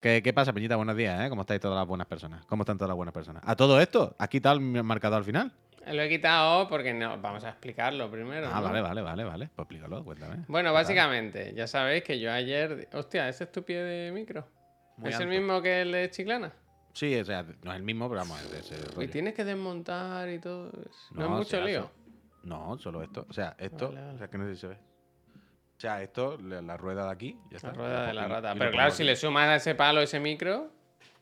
¿Qué, qué pasa, Peñita? Buenos días, ¿eh? ¿Cómo estáis todas las buenas personas? ¿Cómo están todas las buenas personas? ¿A todo esto? ¿Has quitado el marcador al final? Lo he quitado porque no. Vamos a explicarlo primero. Ah, ¿no? vale, vale, vale, vale. Pues explícalo, cuéntame. Bueno, básicamente, ya sabéis que yo ayer. Hostia, ese es tu pie de micro. Muy ¿Es el mismo que el de Chiclana? Sí, o sea, no es el mismo, pero vamos, es de ese Y rollo. tienes que desmontar y todo. No, es mucho lío. No, solo esto. O sea, esto. Vale, vale. O sea, que no sé si se ve. O sea, esto, la, la rueda de aquí, ya está. La rueda de la Y- rata. y Pero claro, si le sumas a ese palo ese micro,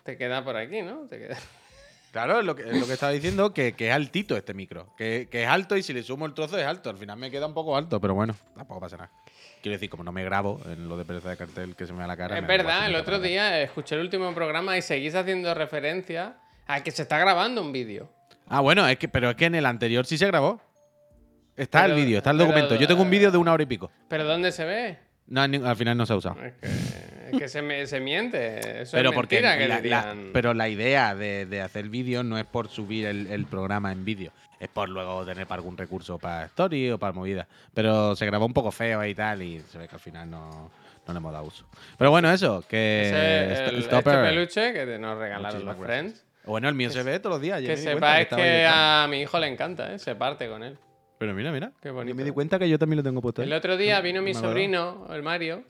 te queda por aquí, ¿no? Te queda... Claro, es lo que, es lo que estaba diciendo, que, que es altito este micro. Que, que es alto y si le sumo el trozo es alto. Al final me queda un poco alto, pero bueno, tampoco pasa nada. Quiero decir, como no me grabo en lo de pereza de cartel que se me da la cara. Es verdad, el otro día escuché el último programa y seguís haciendo referencia a que se está grabando un vídeo. Ah, bueno, es que, pero es que en el anterior sí se grabó. Está Pero- el vídeo, está el pero- documento. Yo tengo un vídeo de una hora y pico. ¿Pero dónde se ve? No, al final no se ha usado. Es que, es que se, me- se miente. Eso Pero es porque que la, la- pero la idea de, de hacer vídeo no es por subir el, el programa en vídeo, es por luego tener para algún recurso para story o para movida. Pero se grabó un poco feo y tal y se ve que al final no, no le hemos dado uso. Pero bueno, eso, que Ese- el- este peluche que nos regalaron Muchísimas los gracias. friends. Bueno, el mío se ve todos los días. Que sepáis estaba que detrás. a mi hijo le encanta, ¿eh? Se parte con él. Pero mira, mira. Qué Yo bonito. me di cuenta que yo también lo tengo puesto. ahí. El otro día vino mi sobrino, el Mario,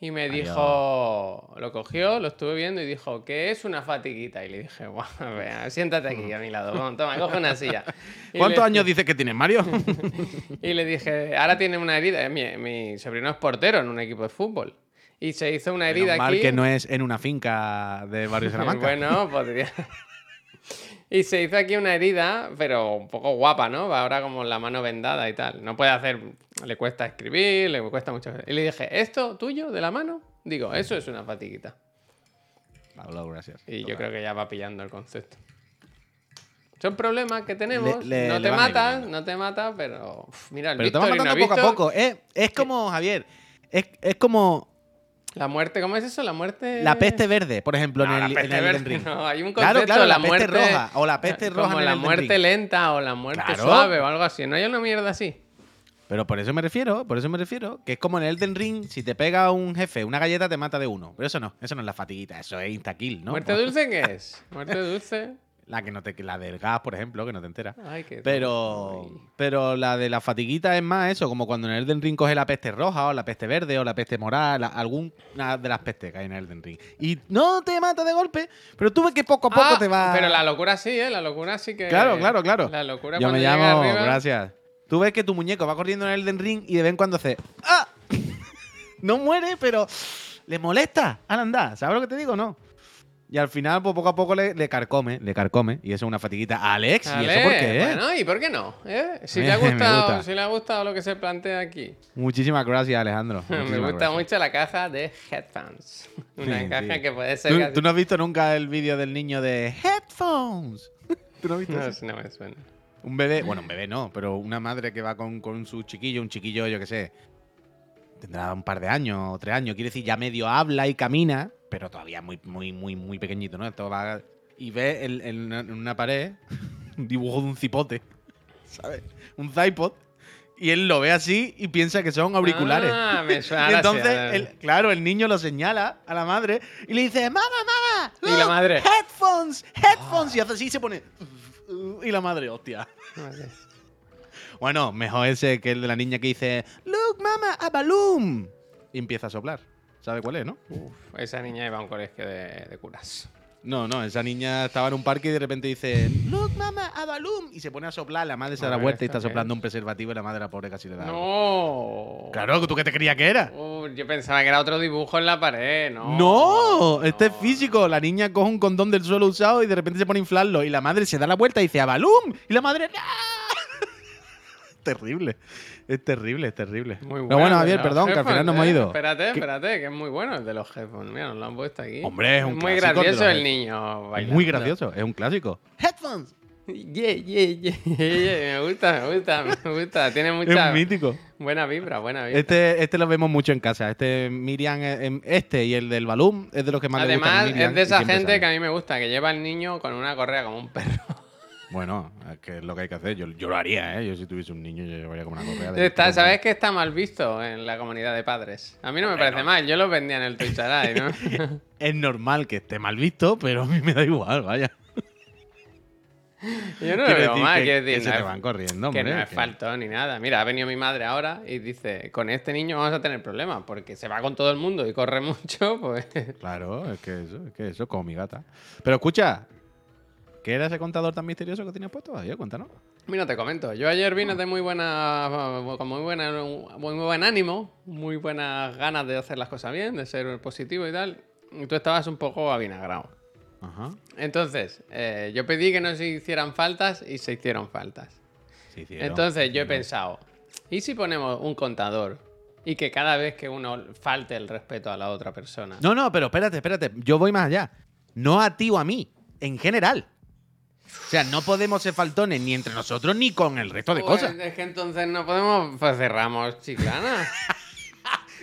y me dijo, lo cogió, lo estuve viendo y dijo, ¿qué es una fatiguita? Y le dije, guau, vea, siéntate aquí a mi lado, Vamos, toma, coge una silla. Y ¿Cuántos le- años dices que tienes, Mario? Y le dije, ahora tiene una herida. Mi, mi sobrino es portero en un equipo de fútbol. Y se hizo una herida Menos mal aquí. que no es en una finca de Barrio Salamanca. bueno, podría. Y se hizo aquí una herida, pero un poco guapa, ¿no? Va ahora como la mano vendada y tal. No puede hacer. Le cuesta escribir, le cuesta mucho. Y le dije, ¿esto tuyo de la mano? Digo, eso es una fatiguita. Pablo, gracias. Y yo creo que ya va pillando el concepto. Son problemas que tenemos. Le- le- no le te van a ir mata, viniendo. no te mata, pero. uf, mira, el Pero te va Víctor y no matando poco a poco. Es, es como, Javier, es, es como La muerte, ¿cómo es eso? La muerte. la peste verde, por ejemplo, No, en la el, peste en el verde, Elden Ring. no, hay un Claro, concepto, claro, la, la muerte roja o la peste roja Como en la Elden muerte Ring. lenta o la muerte Claro. suave o algo así. ¿No hay una mierda así? Pero por eso me refiero, por eso me refiero, que es como en el Elden Ring, si te pega un jefe, una galleta te mata de uno. Pero eso no, eso no es la fatiguita, eso es insta-kill, ¿no? ¿Muerte dulce qué es? ¿Muerte dulce? La que no te, la del gas, por ejemplo, que no te enteras. Ay, qué Pero, Ay. pero la de la fatiguita es más eso, como cuando en el Elden Ring coge la peste roja o la peste verde o la peste morada, la- alguna de las pestes que hay en el Elden Ring. Y no te mata de golpe, pero tú ves que poco a poco Ah, te va... Pero la locura sí, ¿eh? La locura sí que. Claro, claro, claro. La locura Yo me llamo, arriba- gracias. Tú ves que tu muñeco va corriendo en el Elden Ring y de vez en cuando hace ¡Ah! no muere, pero le molesta al andar. ¿Sabes lo que te digo? No. Y al final, pues poco a poco le, le carcome, le carcome. Y eso es una fatiguita. a Alex, ¿y eso por qué? eh? Bueno, ¿y por qué no? ¿Eh? Si, le ha gustado, gusta. si le ha gustado lo que se plantea aquí. Muchísimas gracias, Alejandro. Me gusta gracias. mucho la caja de headphones. Una Sí, caja sí. que puede ser. ¿Tú, casi- tú no has visto nunca el vídeo del niño de Headphones? ¿Tú no has visto No, eso? no me suena. Un bebé, bueno, un bebé no, pero una madre que va con, con su chiquillo, un chiquillo, yo qué sé, tendrá un par de años o tres años, quiere decir, ya medio habla y camina, pero todavía muy, muy, muy, muy pequeñito, ¿no? Esto va y ve en, en una- en una pared un dibujo de un cipote, ¿sabes? Un zipod, y él lo ve así y piensa que son auriculares. Ah, me suena. Y entonces, claro, el niño lo señala a la madre y le dice, mamá, mamá, Y la madre. headphones, headphones, y hace así y se pone... Y la madre, hostia. Bueno, mejor ese que el de la niña que dice, Look, mama, a balloon. Y empieza a soplar. ¿Sabe cuál es, no? Uf, esa niña iba a un colegio de, de curas. No, no, esa niña estaba en un parque y de repente dice, Look, mama, a balloon. Y se pone a soplar, la madre se da A la vuelta y ¿esto está soplando un preservativo y la madre la pobre casi le da. No. Claro, ¿tú qué te creías que era? Uh, yo pensaba que era otro dibujo en la pared, ¿no? No, este es físico. La niña coge un condón del suelo usado y de repente se pone a inflarlo. Y la madre se da la vuelta y dice, a balloon. Y la madre, ¡No! Terrible. Es terrible, es terrible. Muy Pero bueno, el de Javier, perdón, que al final no hemos ¿eh? ido. Espérate, espérate, que es muy bueno el de los headphones. Mira, nos lo han puesto aquí. Hombre, es un Muy clásico de gracioso los el niño bailando. Muy gracioso, es un clásico. Headphones. Yeah, yeah, yeah, yeah. Me gusta, me gusta, me gusta. Tiene mucha Es mítico. buena vibra, buena vibra. Este, este lo vemos mucho en casa. Este Miriam, eh, em, este y el del balloon es de los que más le gustan a Además, es de esa gente sale. que a mí me gusta, que lleva al niño con una correa como un perro. Bueno, es que es lo que hay que hacer. Yo, yo lo haría, ¿eh? Yo si tuviese un niño, yo llevaría como una correa. de- Está- ¿Sabes que está mal visto en la comunidad de padres? A mí no me parece mal, yo lo vendía en el Twitch ¿no? Es normal que esté mal visto, pero a mí me da igual, vaya. Yo no lo veo decir mal, que- quiero que decir, se no te van corriendo, que no es que- falto ni nada. Mira, ha venido mi madre ahora y dice, con este niño vamos a tener problemas, porque se va con todo el mundo y corre mucho, pues... Claro, es que eso, es que eso, como mi gata. Pero escucha, ¿qué era ese contador tan misterioso que tenías puesto? Ayer, cuéntanos. Mira, te comento. Yo ayer vine de muy buena, con muy buena, muy buen ánimo, muy buenas ganas de hacer las cosas bien, de ser positivo y tal. Y tú estabas un poco avinagrado. Ajá. Entonces, eh, yo pedí que no se hicieran faltas y se hicieron faltas. Sí, hicieron, Entonces yo he pensado, ¿y si ponemos un contador y que cada vez que uno falte el respeto a la otra persona? No, no, pero espérate, espérate. Yo voy más allá. No a ti o a mí, en general. O sea, no podemos ser faltones ni entre nosotros ni con el resto de Pues, cosas. Es que entonces no podemos, pues cerramos chiclana.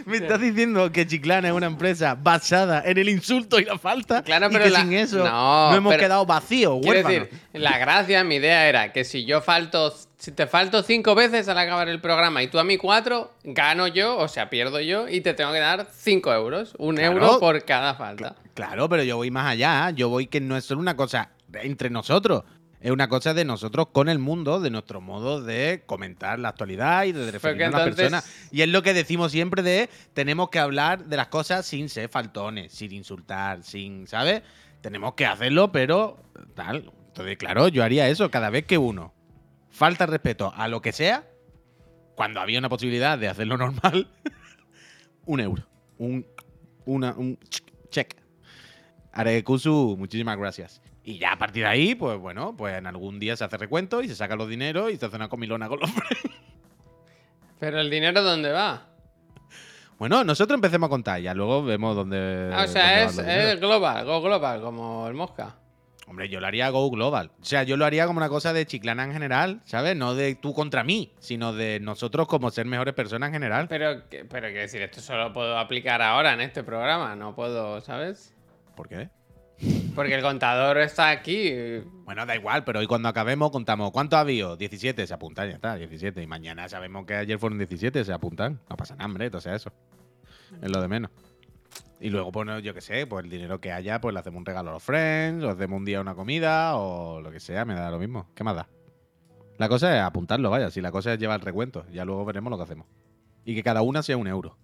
Me estás diciendo que Chiclana es una empresa basada en el insulto y la falta. Claro, y pero que la- sin eso No, no, hemos pero- quedado vacíos, decir, la gracia, mi idea era que si yo falto, si te falto cinco veces al acabar el programa y tú a mí cuatro, gano yo, o sea, pierdo yo y te tengo que dar cinco euros. Un Claro. euro por cada falta. Claro, pero yo voy más allá. Yo voy que no es solo una cosa entre nosotros. Es una cosa de nosotros con el mundo, de nuestro modo de comentar la actualidad y de referirnos a las entonces- personas. Y es lo que decimos siempre de tenemos que hablar de las cosas sin ser faltones, sin insultar, sin, ¿sabes? Tenemos que hacerlo, pero tal. Entonces, claro, yo haría eso cada vez que uno falta respeto a lo que sea, cuando había una posibilidad de hacerlo normal, un euro. Un, una, un check. Arekusu, muchísimas gracias. Y ya a partir de ahí, pues bueno, pues en algún día se hace recuento y se saca los dineros y se hace una comilona con los Pero el dinero, ¿dónde va? Bueno, nosotros empecemos a contar, ya luego vemos dónde. Ah, o sea, es, global, go global, como el mosca. Hombre, yo lo haría Go Global. O sea, yo lo haría como una cosa de chiclana en general, ¿sabes? No de tú contra mí, sino de nosotros como ser mejores personas en general. Pero, pero quiero decir, esto solo puedo aplicar ahora en este programa, no puedo, ¿sabes? ¿Por qué? Porque el contador está aquí. Bueno, da igual, pero hoy cuando acabemos contamos cuánto ha habido. 17, se apuntan, ya está, 17. Y mañana sabemos que ayer fueron 17, se apuntan. No pasa nada, hombre, entonces eso. Es lo de menos. Y luego, pues, yo qué sé, pues el dinero que haya, pues le hacemos un regalo a los friends, o hacemos un día una comida, o lo que sea, me da lo mismo. ¿Qué más da? La cosa es apuntarlo, vaya. Si la cosa es llevar el recuento, ya luego veremos lo que hacemos. Y que cada una sea un euro.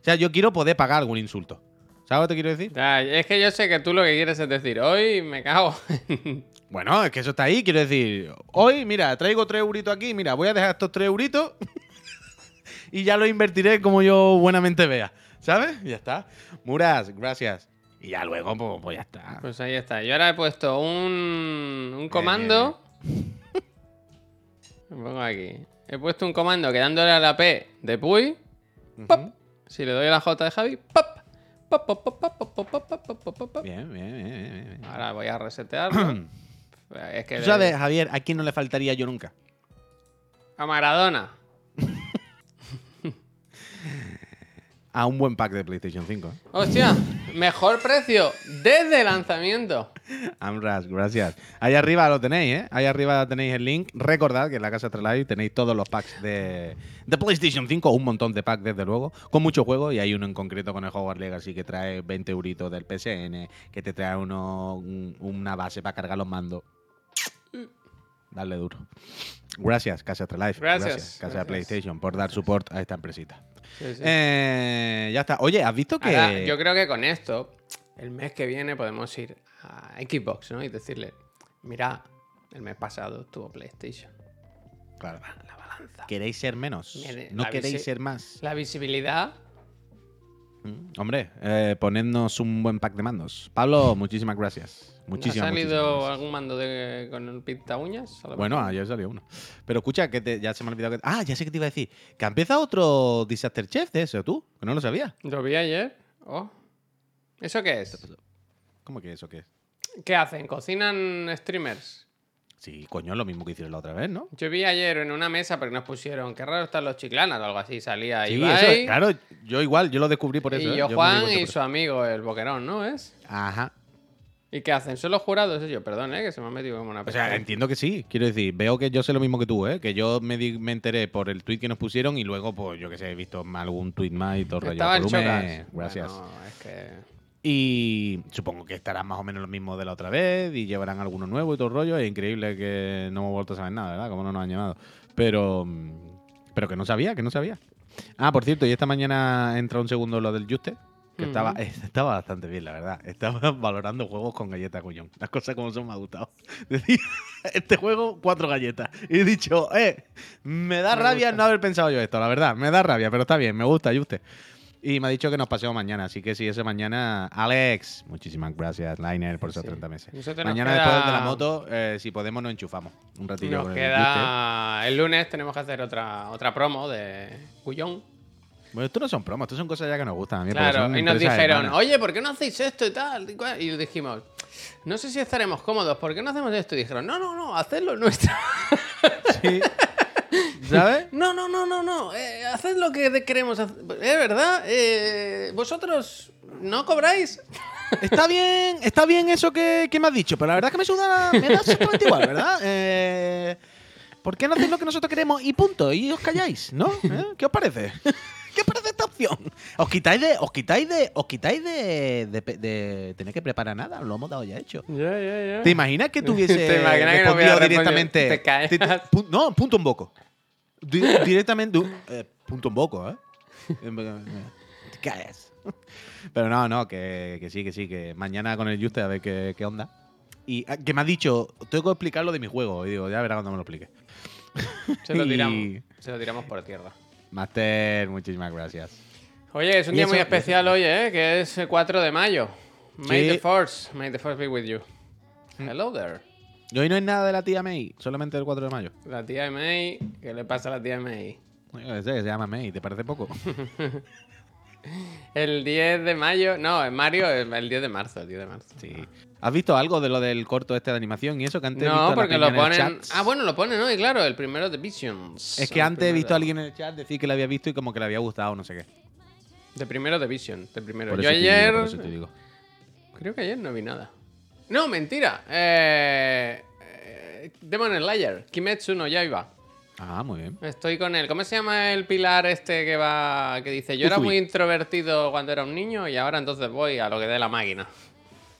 O sea, yo quiero poder pagar algún insulto. ¿Sabes lo que te quiero decir? Ya, es que yo sé que tú lo que quieres es decir, hoy me cago. Bueno, es que eso está ahí, quiero decir. Hoy, mira, traigo tres euritos aquí, mira, voy a dejar estos tres euritos y ya los invertiré como yo buenamente vea. ¿Sabes? Ya está. Muras, gracias. Y ya luego, pues, pues ya está. Pues ahí está. Yo ahora he puesto un, un comando. Lo pongo aquí. He puesto un comando que dándole a la P de Puy. ¡pop! Si le doy a la J de Javi, ¡pop! Bien, bien, bien, bien. Ahora voy a resetearlo. es que Tú sabes, Javier, a quién no le faltaría yo nunca. a Maradona. A un buen pack de PlayStation 5. ¿eh? Hostia, mejor precio desde lanzamiento. Amras, gracias. Ahí arriba lo tenéis, ¿eh? Ahí arriba tenéis el link. Recordad que en la casa Trelive tenéis todos los packs de, de PlayStation 5, un montón de packs desde luego, con muchos juegos y hay uno en concreto con el Hogwarts Legacy que trae 20 euritos del PSN, que te trae uno, un- una base para cargar los mandos. Dale duro. Gracias, Casa Trelive. Gracias, Casa gracias. PlayStation, por dar support a esta empresita. Sí, sí. Eh, ya está. Oye, ¿has visto que...? Ahora, yo creo que con esto, el mes que viene podemos ir a Xbox, ¿no? Y decirle, mira, el mes pasado tuvo PlayStation. Claro. La balanza. ¿Queréis ser menos? ¿No queréis ser más? La visibilidad. Mm, Hombre, eh, ponednos un buen pack de mandos. Pablo, muchísimas gracias. Muchísimas, ¿Ha salido algún mando de, con el pinta uñas? Bueno, ayer salió uno. Pero escucha, que te- ya se me ha olvidado que... Ah, ya sé que te iba a decir. Que ha empezado otro Disaster Chef de eso, tú. Que no lo sabía. Lo vi ayer. Oh. ¿Eso qué es? ¿Cómo que eso qué es? ¿Qué hacen? ¿Cocinan streamers? Sí, coño, lo mismo que hicieron la otra vez, ¿no? Yo vi ayer en una mesa porque nos pusieron, qué raro están los chiclanas o algo así. Salía Sí, Ibai, eso, claro, yo igual, yo lo descubrí por eso. y ¿eh? yo me Juan y por su amigo el boquerón, ¿no es? Ajá. ¿Y qué hacen? ¿Son los jurados ellos? Perdón, ¿eh? Que se me ha metido como una O sea, entiendo que sí. Quiero decir, veo que yo sé lo mismo que tú, ¿eh? Que yo me, di- me enteré por el tweet que nos pusieron y luego, pues, yo que sé, he visto algún tweet más y todo el rollo. Gracias. Bueno, es que... Y supongo que estarán más o menos lo mismo de la otra vez y llevarán alguno nuevo y todo el rollo. Es increíble que no hemos vuelto a saber nada, ¿verdad? Como no nos han llamado. Pero, pero que no sabía, que no sabía. Ah, por cierto, y esta mañana entra un segundo lo del Juste, que estaba, estaba bastante bien, la verdad. Estaba valorando juegos con galletas cuñón. Las cosas como son me ha gustado. Decía, este juego, cuatro galletas. Y he dicho, eh, me da Me rabia gusta. no haber pensado yo esto, la verdad. Me da rabia, pero está bien, me gusta, Juste. Y me ha dicho que nos pasemos mañana, así que si ese mañana, Alex, muchísimas gracias, Liner, por esos Sí. 30 meses. Mañana queda- después de la moto, eh, si podemos, nos enchufamos un Nos queda... El lunes tenemos que hacer otra, otra promo de Cuyón. Bueno, esto no son promos, esto son cosas ya que nos gustan a mí. Claro, y nos dijeron, hermanas. oye, ¿por qué no hacéis esto y tal? y cual? Y dijimos, no sé si estaremos cómodos, ¿por qué no hacemos esto? Y dijeron, no, no, no, hacedlo nuestro. Sí. ¿Sabes? No, no, no, no, no. eh, haced lo que queremos hacer. Es verdad. eh, Vosotros no cobráis. Está bien, está bien eso que, que me has dicho, pero la verdad es que me suda, me da exactamente igual, ¿verdad? Eh, ¿Por qué no hacéis lo que nosotros queremos y punto? Y os calláis, ¿no? ¿Eh? ¿Qué os parece? ¿Qué parece esta opción? Os quitáis de, os quitáis de, os quitáis de, de, de tener que preparar nada, lo hemos dado ya hecho. ¿Te imaginas que tuviese ¿Te imaginas que no directamente? Te caes. Pu- no, punto en boco. Di- directamente, eh, punto en boco, ¿eh? Te caes. Pero no, no, que, que sí, que sí, que mañana con el Juste a ver qué, qué onda. Y ah, que me ha dicho, tengo que explicar lo de mi juego. Y digo, ya verá cuando me lo explique. Se lo y- tiramos. Se lo tiramos por tierra. Master, muchísimas gracias. Oye, es un día eso- muy especial hoy, ¿eh? Que es el 4 de mayo. May Sí. the Force. May the Force be with you. Hello there. Y hoy no es nada de la tía May, solamente el 4 de mayo. La tía May. ¿Qué le pasa a la tía May? Qué sé, se llama May, ¿te parece poco? El 10 de mayo. No, en Mario el 10 de marzo. El 10 de marzo. Sí. ¿Has visto algo de lo del corto este de animación y eso que antes he visto No, la porque lo ponen. Ah, bueno, lo ponen hoy, claro. El primero de Visions. Es que antes he visto a alguien en el chat decir que lo había visto y como que le había gustado, no sé qué. De primero de Vision. De primero. Yo digo, ayer. por eso te digo. Creo que ayer no vi nada. No, mentira. Eh, eh, Demon Slayer. Kimetsu no Yaiba. Ah, muy bien. Estoy con él. ¿Cómo se llama el pilar este que va. que dice yo era muy introvertido cuando era un niño y ahora entonces voy a lo que dé la máquina?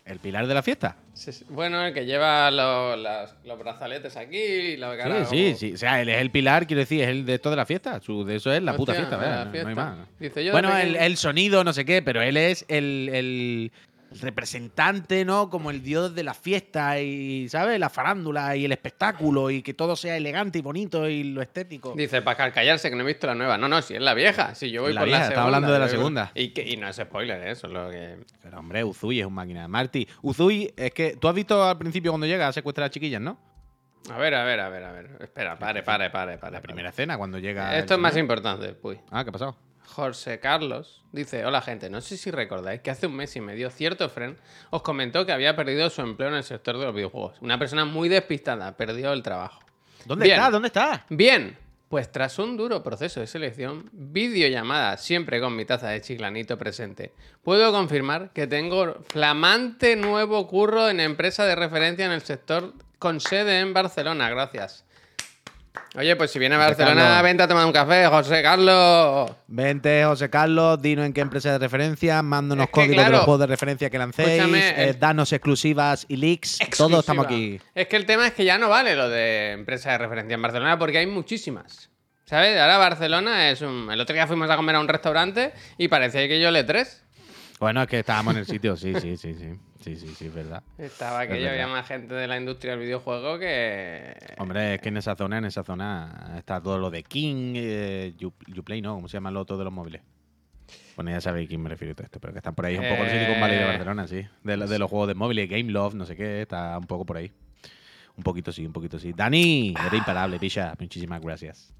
¿El pilar de la fiesta? Sí, sí. Bueno, el que lleva los, las- los brazaletes aquí y la cara Sí, sí, sí. O sea, él es el pilar, quiero decir, es el de toda la fiesta. Su, de eso es la puta fiesta, de. No- No, hay más. Dice, yo de bueno, el, sonido, no sé qué, pero él es el, el representante, ¿no? Como el dios de la fiesta y, ¿sabes? La farándula y el espectáculo y que todo sea elegante y bonito y lo estético. Dice Pascal, callarse que no he visto la nueva. No, no, si es la vieja. Si yo voy La por vieja, la segunda. hablando de la segunda. Y, que, y no es spoiler, ¿eh? eso es lo que. Pero hombre, Uzui es un máquina. Marty, Uzui, es que tú has visto al principio cuando llega a secuestrar a chiquillas, ¿no? A ver, a ver, a ver, a ver. Espera, pare, pare, pare, pare. La primera escena, cuando llega. Esto es más importante, pues. Ah, ¿qué ha pasado? José Carlos dice: Hola, gente. No sé si recordáis que hace un mes y medio cierto friend os comentó que había perdido su empleo en el sector de los videojuegos. Una persona muy despistada, perdió el trabajo. ¿Dónde Bien. está? ¿Dónde está? Bien, pues tras un duro proceso de selección, videollamada siempre con mi taza de chiclanito presente, puedo confirmar que tengo flamante nuevo curro en empresa de referencia en el sector con sede en Barcelona. Gracias. Oye, pues si viene a Barcelona, Carlos. vente a tomar un café, José Carlos. Vente, José Carlos, dinos en qué empresa de referencia, mándanos Es que, códigos de los juegos de referencia que lancéis, eh, el- danos exclusivas y leaks, todos Exclusiva. estamos aquí. Es que el tema es que ya no vale lo de empresa de referencia en Barcelona porque hay muchísimas. ¿Sabes? Ahora Barcelona es un... El otro día fuimos a comer a un restaurante y parecía que yo le tres. Bueno, es que estábamos en el sitio, sí, sí, sí, sí, sí, sí, sí, es verdad. Estaba que Es verdad. había más gente de la industria del videojuego que. Hombre, es que en esa zona, en esa zona está todo lo de King, eh, You- Uplay, ¿no? ¿Cómo se llama lo otro de los móviles? Bueno, ya sabéis a quién me refiero a todo esto, pero que están por ahí un poco el Silicon Valley de Eh. Barcelona, sí. De, de los juegos de móviles, Game Love, no sé qué, está un poco por ahí. Un poquito sí, un poquito sí. Dani, eres imparable, picha. Muchísimas gracias.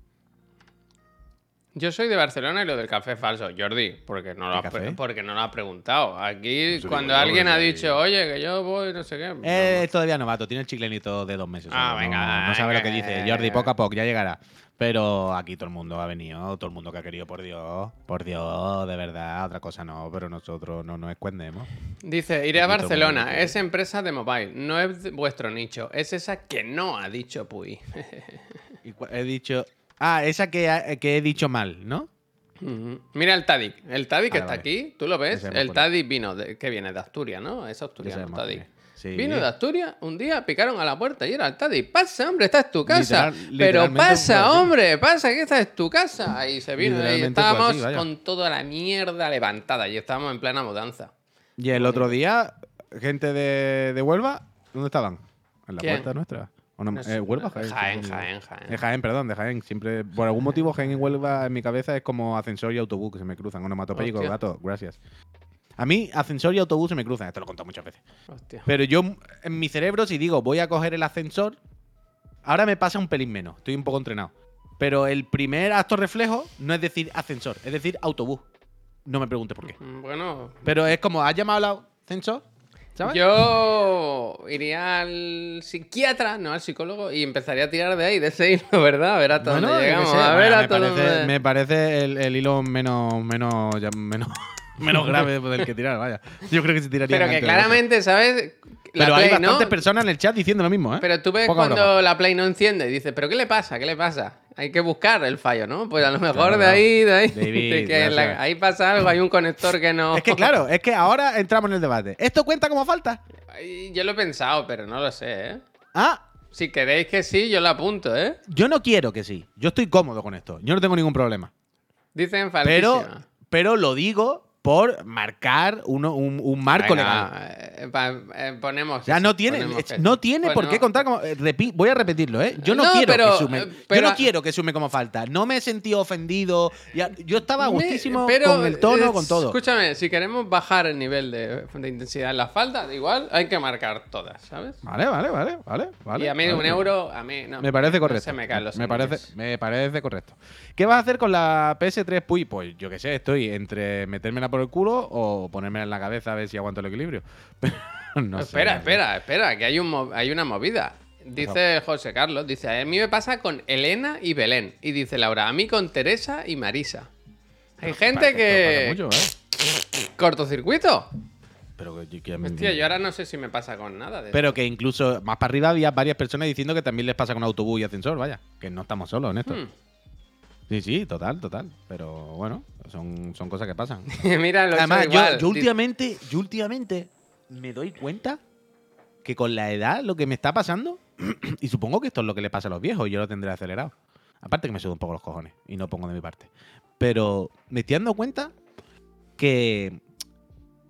Yo soy de Barcelona y lo del café es falso, Jordi, porque no lo, ¿Qué has, pre- café? porque no lo has preguntado. Aquí, cuando alguien ha dicho, oye, que yo voy, no sé qué. no, Eh, es todavía novato, tiene el chiclenito de dos meses. Ah, venga, No, no sabe lo que dice. Jordi, poco a poco, ya llegará. Pero aquí todo el mundo ha venido, todo el mundo que ha querido, por Dios. Por Dios, de verdad, otra cosa no, pero nosotros no nos escondemos. Dice, iré a Barcelona, es empresa de mobile, no es vuestro nicho, es esa que no ha dicho Puy. He dicho. Ah, esa que, ha- que he dicho mal, ¿no? Mira el Tadic, el Tadic que Vale, está vale. aquí, tú lo ves, el. Tadic vino, de, que viene de Asturias, ¿no? Es asturiano, Tadic. Sí. Vino de Asturias, un día picaron a la puerta y era el Tadic. Pasa, hombre, esta es tu casa. Literal- Pero pasa, hombre, pasa, que esta es tu casa. Y se vino y estábamos así, con toda la mierda levantada y estábamos en plena mudanza. Y el otro día, gente de, de Huelva, ¿dónde estaban? En la ¿Quién? puerta nuestra. ¿O no? No sé. Eh, ¿Huelva? Jaén, Jaén. Jaén, Jaén. De Jaén, perdón, de Jaén. Siempre, por algún motivo, Jaén y Huelva en mi cabeza es como ascensor y autobús que se me cruzan. Onomatopéyico, Hostia. gato, gracias. A mí, ascensor y autobús se me cruzan. Esto lo he contado muchas veces. Hostia. Pero yo, en mi cerebro, si digo voy a coger el ascensor, ahora me pasa un pelín menos. Estoy un poco entrenado. Pero el primer acto reflejo no es decir ascensor, es decir autobús. No me preguntes por qué. Mm, Bueno, Pero es como, ¿has llamado al ascensor? ¿Sabes? Yo iría al psiquiatra, no al psicólogo, y empezaría a tirar de ahí, de ese hilo, ¿verdad? A ver hasta Bueno, dónde llegamos. A bueno, ver me, hasta parece, me parece el, el hilo menos, menos, ya menos, menos grave del que tirar, vaya. Yo creo que se tiraría Pero que claramente, ¿sabes? La Pero hay bastantes personas en el chat diciendo lo mismo, ¿eh? Pero tú ves Poca cuando broma. la Play no enciende y dices, ¿pero qué le pasa? ¿Qué le pasa? Hay que buscar el fallo, ¿no? Pues a lo mejor Claro, de ahí, de ahí, David, de que la- gracias. ahí pasa algo, hay un conector que no. Es que claro, es que ahora entramos en el debate. ¿Esto cuenta como falta? Yo lo he pensado, pero no lo sé, ¿eh? Ah, Si queréis que sí, yo lo apunto, ¿eh? yo no quiero que sí. Yo estoy cómodo con esto. Yo no tengo ningún problema. Dicen Pero, faltísima. pero lo digo por marcar uno, un, un marco legal. Venga, eh, eh, ponemos. Ya no tiene, no tiene Pues por no. qué contar como. eh, repi- voy a repetirlo, ¿eh? Yo no, No, quiero pero, que sume. yo no quiero que sume como falta. No me he sentido ofendido. Ya- yo estaba gustísimo pero, con el tono, con todo. Escúchame, si queremos bajar el nivel de, de intensidad en las faltas, igual hay que marcar todas, ¿sabes? Vale, vale, vale, vale. vale y a mí vale. un euro, a mí no. Me parece correcto. se me caen los me parece, me parece correcto. ¿Qué vas a hacer con la PS3 Puy? Pues yo qué sé, estoy entre metérmela por el culo o ponérmela en la cabeza a ver si aguanto el equilibrio. Pero no sé. espera, espera, espera, que hay, un hay una movida. Dice José Carlos, dice, a mí me pasa con Elena y Belén. Y dice Laura, a mí con Teresa y Marisa. Hay gente que... mucho, ¿eh? ¿Cortocircuito? Pero que, que- Hostia, yo ahora no sé si me pasa con nada de Pero que incluso más para arriba había varias personas diciendo que también les pasa con autobús y ascensor, vaya. Que no estamos solos en esto. Hmm. Sí, sí, total, total. Pero bueno, son, son cosas que pasan. Mira, lo he hecho Además, yo, igual. yo Dice- últimamente, yo últimamente me doy cuenta que con la edad lo que me está pasando, y supongo que esto es lo que le pasa a los viejos, yo lo tendré acelerado. Aparte que me sudo un poco los cojones y no pongo de mi parte. Pero me estoy dando cuenta que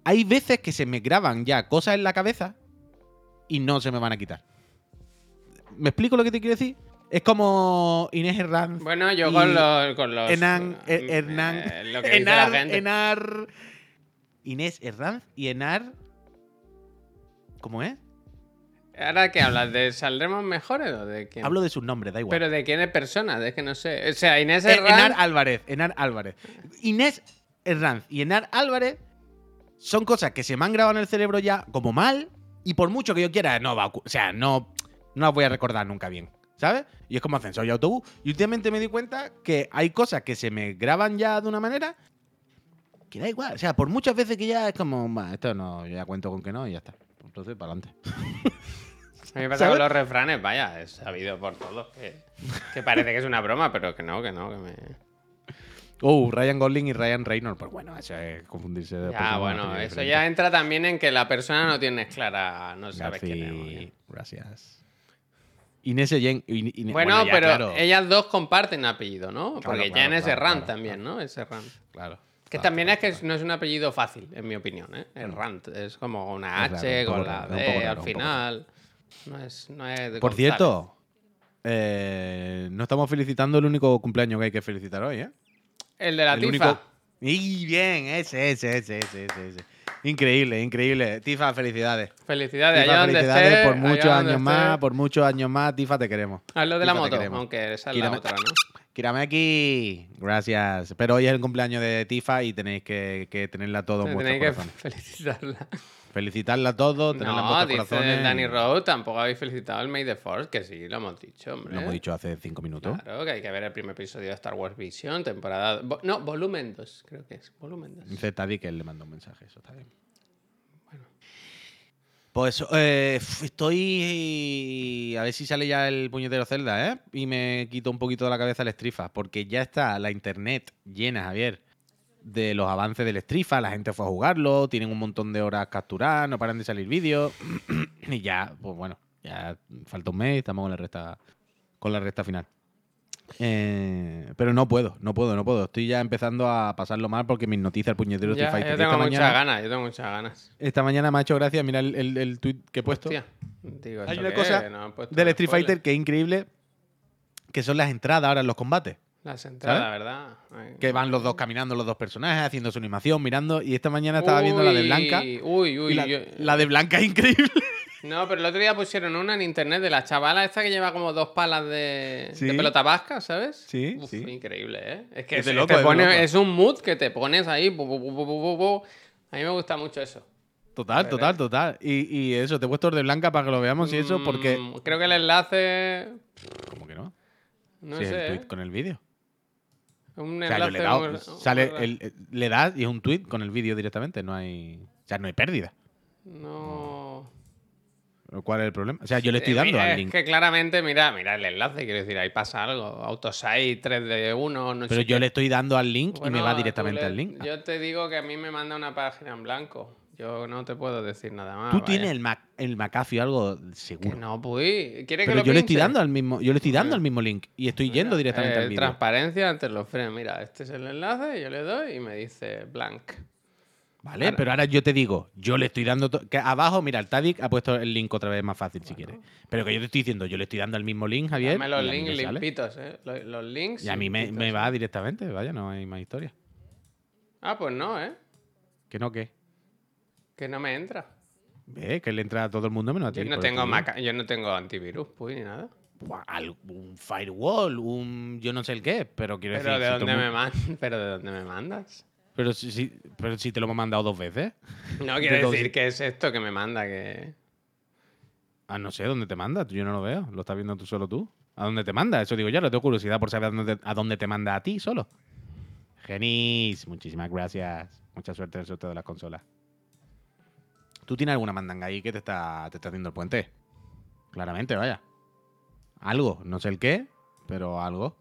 hay veces que se me graban ya cosas en la cabeza y no se me van a quitar. ¿Me explico lo que te quiero decir? Es como Inés Herranz. Bueno, yo con los... Con los Enan, eh, eh, Hernán, eh, lo que dice la Enar, gente. Enar, Inés Herranz y Enar. ¿Cómo es? ¿Ahora qué hablas? ¿De saldremos mejores o de quién? Hablo de sus nombres, da igual. Pero de quién es persona, es que no sé. O sea, Inés Eh, Herranz... Enar Álvarez, Enar Álvarez. Inés Herranz y Enar Álvarez son cosas que se me han grabado en el cerebro ya como mal y por mucho que yo quiera, no va a O sea, no, no las voy a recordar nunca bien, ¿sabes? Y es como ascensor y autobús. Y últimamente me di cuenta que hay cosas que se me graban ya de una manera que da igual. O sea, por muchas veces que ya es como, "Bah, esto no, yo ya cuento con que no y ya está. Entonces, para adelante. A mí me pasa con los refranes, vaya, es sabido por todos que, que parece que es una broma, pero que no, que no, que me... Oh, Ryan Gosling y Ryan Reynolds. Pues bueno, eso es confundirse de personas, bueno, eso diferente. ya entra también en que la persona no tienes clara, no sabes quién es. Gracias. Inés Yen. In- In- Bueno, ya, pero claro, ellas dos comparten apellido, ¿no? Claro, Porque claro, Jan es claro, también. ¿no? Es Herrán. claro. Que también es que no es un apellido fácil, en mi opinión, ¿eh? Errant. Es como una H con la D al final. No es, no es de Por González. cierto, eh, no estamos felicitando el único cumpleaños que hay que felicitar hoy, ¿eh? El de la el Tifa. único. Y bien, ese, ese, ese, ese, ese. Increíble, increíble. Tifa, felicidades. Felicidades, Tifa, allá felicidades por muchos años más, por muchos años más. Tifa, te queremos. Haz lo de la Tifa, moto, aunque esa es Y la otra, ¿no? Kirameki, gracias. Pero hoy es el cumpleaños de Tifa y tenéis que, que tenerla todo en Tenéis vuestros que felicitarla. Felicitarla a todos, No, dice corazones. Danny Rowe, tampoco habéis felicitado el May the Force, que sí, lo hemos dicho, hombre. Lo hemos dicho hace cinco minutos. Claro, que hay que ver el primer episodio de Star Wars Vision, temporada... No, volumen 2, creo que es. Volumen 2. Dice Tadi que él le mandó un mensaje, eso está bien. Pues eh, estoy. A ver si sale ya el puñetero Zelda, ¿eh? Y me quito un poquito de la cabeza el Strifa, porque ya está la internet llena, Javier, de los avances del Strifa. La gente fue a jugarlo, tienen un montón de horas capturadas, no paran de salir vídeos. y ya, pues bueno, ya falta un mes, estamos con la recta, con la recta final. Eh, pero no puedo, no puedo, no puedo. Estoy ya empezando a pasarlo mal porque me hipnotiza el puñetero Ya, Street Fighter. yo tengo esta muchas mañana, ganas, yo tengo muchas ganas. esta mañana me ha hecho gracia, mira el, el, el tweet que he puesto Hostia, digo, Hay ¿esto una cosa es? No han puesto del Street spoiler. Fighter que es increíble, que son las entradas ahora en los combates. Las entradas. ¿verdad? Ay. Que van los dos caminando, los dos personajes, haciendo su animación, mirando. Y esta mañana estaba viendo la de Blanca. Uy, Uy, y la, yo- la de Blanca es increíble. No, pero el otro día pusieron una en internet de la chavala esta que lleva como dos palas de, Sí. de pelota vasca, ¿sabes? Sí, Uf, sí. Increíble, ¿eh? Es que Es loco, te es de pone- loco. es un mood que te pones ahí. bu, bu, bu. A mí me gusta mucho eso. Total, Pero- total, total. Y, y eso, te he puesto el de Blanca para que lo veamos y eso, porque. Mm, Creo que el enlace. ¿Cómo que no? No si es sé. el ¿eh? tweet con el vídeo. Un O sea, le he dado, muy- sale el- el- le das y es un tweet con el vídeo directamente. No hay. O sea, no hay pérdida. No. ¿Cuál es el problema? O sea, yo le estoy Eh, dando mira, al es link. que claramente, mira, mira el enlace, quiero decir, ahí pasa algo. Autosite 3 de 1, no Pero yo qué. le estoy dando al link y me va directamente le- al link. Yo te digo que a mí me manda una página en blanco. Yo no te puedo decir nada más. Tú vaya. tienes el, Mac, el McAfee o algo Que seguro. no, pues. ¿Quiere que Pero lo yo le estoy dando al mismo, yo le estoy dando al mismo link y estoy Mira, yendo directamente eh, al vídeo. Transparencia ante los frenos. Mira, este es el enlace, yo le doy y me dice blank. Vale, Ahora- pero ahora yo te digo, yo le estoy dando. Que abajo, mira, el Tadic ha puesto el link otra vez más fácil si quieres. Pero que yo te estoy diciendo, yo le estoy dando el mismo link, Javier. Dame los links limpitos, ¿eh? Los, los links. Y a mí me, me va directamente, vaya, no hay más historia. Ah, pues no, ¿eh? Que no, que. Que no me entra. Ve, que le entra a todo el mundo menos a ti. Yo no, tengo maca- yo no tengo antivirus, pues, ni nada. Buah, un firewall, un yo no sé el qué, pero quiero Pero decir. de dónde me man- pero de dónde me mandas. pero, si, si- pero si te lo hemos mandado dos veces. No quiere decir que es esto que me manda que. Ah, no sé, ¿dónde te manda? Yo no lo veo. Lo estás viendo tú solo tú. ¿A dónde te manda? Eso digo yo, no tengo curiosidad por saber a dónde, a dónde te manda a ti solo. Genis, muchísimas gracias. Mucha suerte en el sorteo de las consolas. ¿Tú tienes alguna mandanga ahí que te está, te está haciendo el puente? Claramente, vaya. Algo, no sé el qué, pero algo.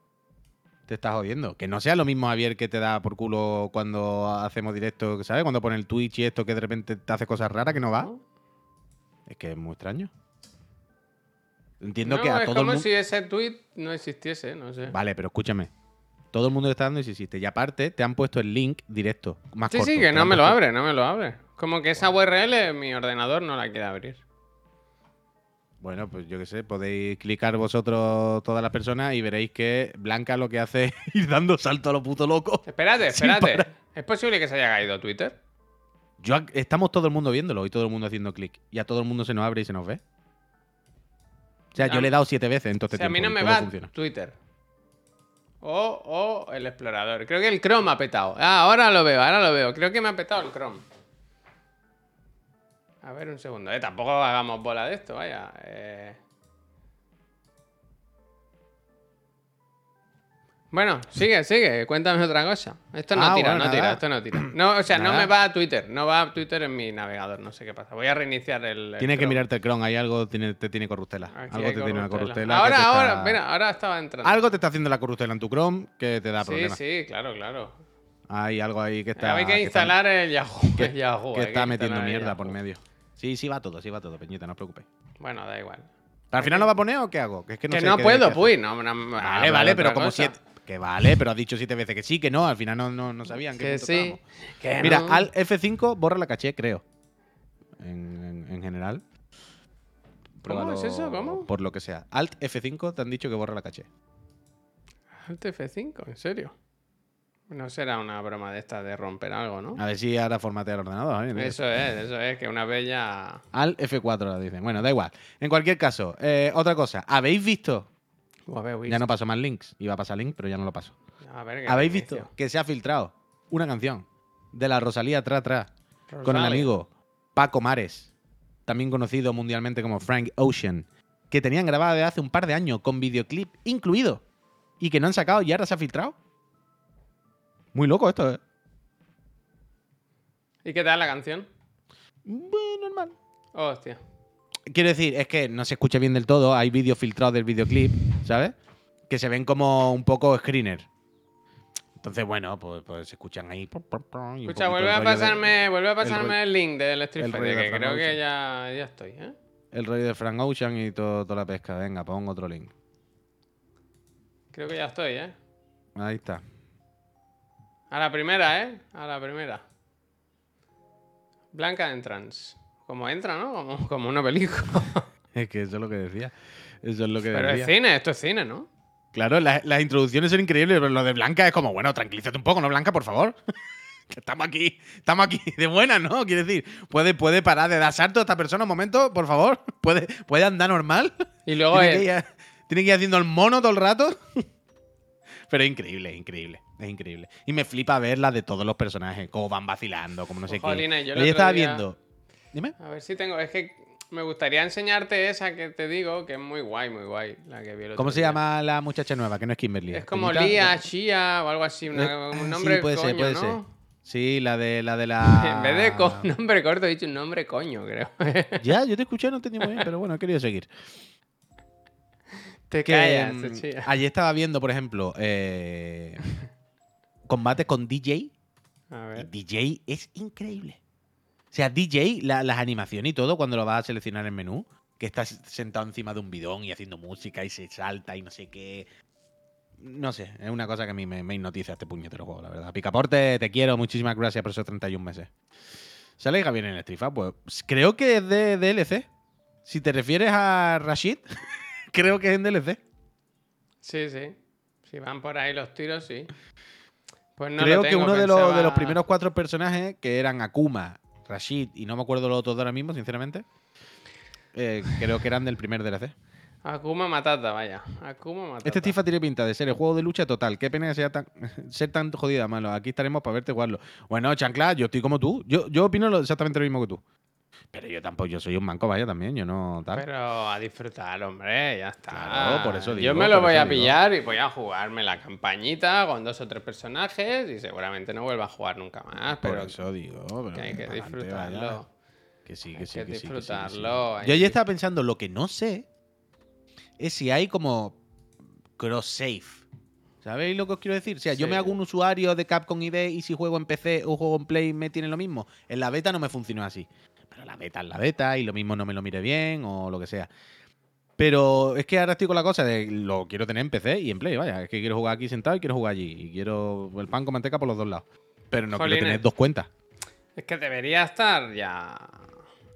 Te estás jodiendo. Que no sea lo mismo, Javier, que te da por culo cuando hacemos directo, ¿sabes? Cuando pone el Twitch y esto que de repente te hace cosas raras que no va. Es que es muy extraño. Entiendo No, que a es todo el como mundo. si ese tweet no existiese, no sé. Vale, pero escúchame. Todo el mundo le está dando y si existe. Y aparte, te han puesto el link directo. Más Sí, corto. sí, que no me lo abre, no me lo abre. Como que esa URL mi ordenador no la quiere abrir. Bueno, pues yo qué sé, podéis clicar vosotros, todas las personas, y veréis que Blanca lo que hace es ir dando salto a lo puto loco. Espérate, espérate. ¿Es posible que se haya caído Twitter? Yo, estamos todo el mundo viéndolo y todo el mundo haciendo clic. Y a todo el mundo se nos abre y se nos ve. O sea, yo le he dado siete veces en todo O este sea, a mí tiempo no me va funciona. Twitter. O, o el explorador. Creo que el Chrome ha petado. Ah, ahora lo veo, ahora lo veo. Creo que me ha petado el Chrome. A ver, un segundo. Eh, tampoco hagamos bola de esto, vaya. Eh... Bueno, sigue, sigue. Cuéntame otra cosa. Esto no Ah, tira, bueno, no tira, nada. esto no tira. No, o sea, no me va a Twitter. No va a Twitter en mi navegador. No sé qué pasa. Voy a reiniciar el. el Tienes que mirarte el Chrome, hay algo tiene, te tiene corruptela. Aquí algo te tiene una corruptela. Ahora, ahora, mira, ahora estaba entrando. Algo te está haciendo la corruptela en tu Chrome que te da Sí, problemas. sí, claro, claro. Hay algo ahí que está. hay que instalar el Yahoo. que, el Yahoo, que hay está metiendo mierda por medio. Sí, sí va todo, sí va todo, Peñita, no os preocupéis. Bueno, da igual. ¿Al final lo va a poner o qué hago? Que es que no, que sé no qué- puedo, pues. No, no, hacer. vale, Vale, pero como siete. Que vale, pero has dicho siete veces que sí, que no. Al final no, no, no sabían qué Que sí. Que Mira, al F5 borra la caché, creo. En, en- en general. ¿Cómo es eso? ¿Cómo? Por lo que sea. Alt F5 te han dicho que borra la caché. Alt F5, ¿en serio? No será una broma de esta de romper algo, ¿no? A ver si ahora formatea el ordenador. ¿eh? Eso es, eso es, que una ya... Al F4 la dicen. Bueno, da igual. En cualquier caso, eh, otra cosa. ¿Habéis visto Ya no paso más links. Iba a pasar link, pero ya no lo paso. A ver, ¿qué ¿Habéis inicio? visto que se ha filtrado una canción de la Rosalía Tra Tra con el amigo Paco Mares, también conocido mundialmente como Frank Ocean, que tenían grabada de hace un par de años con videoclip incluido y que no han sacado y ahora se ha filtrado? Muy loco esto, ¿eh? ¿Y qué tal la canción? Bueno, normal. Hostia. Quiero decir, es que no se escucha bien del todo. Hay vídeos filtrados del videoclip, ¿sabes? Que se ven como un poco screener. Entonces, bueno, pues, pues se escuchan ahí. Escucha, vuelve el a de- pasarme, vuelve a el pasarme el, link del Street el Fighter, que creo que ya, ya estoy, ¿eh? el rollo de Frank Ocean y todo, toda la pesca. Venga, pon otro link. Creo que ya estoy, ¿eh? Ahí está. A la primera, ¿eh? A la primera. Blanca Entrance. Como entra, ¿no? Como, como una película. Es que eso es lo que decía. Eso es lo que Pero es cine, esto es cine, ¿no? Claro, la- las introducciones son increíbles, pero lo de Blanca es como, bueno, tranquilízate un poco, ¿no, Blanca, por favor? que estamos aquí, estamos aquí de buena, ¿no? Quiere decir, ¿puede, puede parar de dar salto a esta persona un momento, por favor? ¿Puede, puede andar normal? Y luego ¿Tiene, que el- ir, tiene que ir haciendo el mono todo el rato? Pero es increíble, es increíble, es increíble. Y me flipa ver la de todos los personajes, cómo van vacilando, como no sé Jolina, qué. yo estaba día- viendo... Dime. A ver si tengo. Es que me gustaría enseñarte esa que te digo, que es muy guay, muy guay. La que vi el otro ¿Cómo se llama la muchacha nueva? Que no es Kimberly. Es como? Lía, Shia o algo así. una- Eh, un sí, nombre puede coño, ser, puede ¿no? ser. Sí, la de la de la. En vez de co- nombre corto, he dicho un nombre coño, creo. Ya, yo te escuché, no entendí muy bien, pero bueno, he querido seguir. Te Que, callas, mm, ayer estaba viendo, por ejemplo, eh, combate con DJ. A Y ver. DJ es increíble. O sea, DJ, la- las animaciones y todo, cuando lo vas a seleccionar en menú, que estás sentado encima de un bidón y haciendo música y se salta y no sé qué. No sé, es una cosa que a mí me, me hipnotiza este puñetero juego, la verdad. Picaporte, te quiero, muchísimas gracias por esos 31 meses. ¿Sale Gabriel en el Fighter? Pues creo que es de DLC. Si te refieres a Rashid, creo que es en DLC. Sí, sí. Si van por ahí los tiros, sí. Pues no creo que uno de, los, de los primeros cuatro personajes, que eran Akuma, Rashid y no me acuerdo los otros de ahora mismo, sinceramente, eh, creo que eran del primer DLC. Akuma Matata, vaya. Akuma Matata. Este Tifa tiene pinta de ser el juego de lucha total. Qué pena que sea tan, ser tan jodida, malo. Aquí estaremos para verte jugarlo. Bueno, Chancla, yo estoy como tú. Yo, yo opino exactamente lo mismo que tú. Pero yo tampoco, yo soy un manco, vaya, también. Yo no tal. Pero a disfrutar, hombre, ya está. Claro, por eso Yo digo, me lo voy a digo. pillar y voy a jugarme la campañita con dos o tres personajes y seguramente no vuelva a jugar nunca más. Por Pero eso digo. pero que hay que disfrutarlo. vaya. Que sí, que Hay sí, que que sí, sí, sí. disfrutarlo, hay Yo ya estaba pensando, lo que no sé es si hay como cross-save. ¿Sabéis lo que os quiero decir? O sea, yo Sí. me hago un usuario de Capcom ID y si juego en PC o juego en Play me tiene lo mismo. En la beta no me funcionó así. La beta es la beta y lo mismo no me lo mire bien o lo que sea. Pero es que ahora estoy con la cosa de lo quiero tener en PC y en Play, vaya. Es que quiero jugar aquí sentado y quiero jugar allí. Y quiero el pan con manteca por los dos lados. Pero no Jolines. quiero tener dos cuentas. Es que debería estar ya.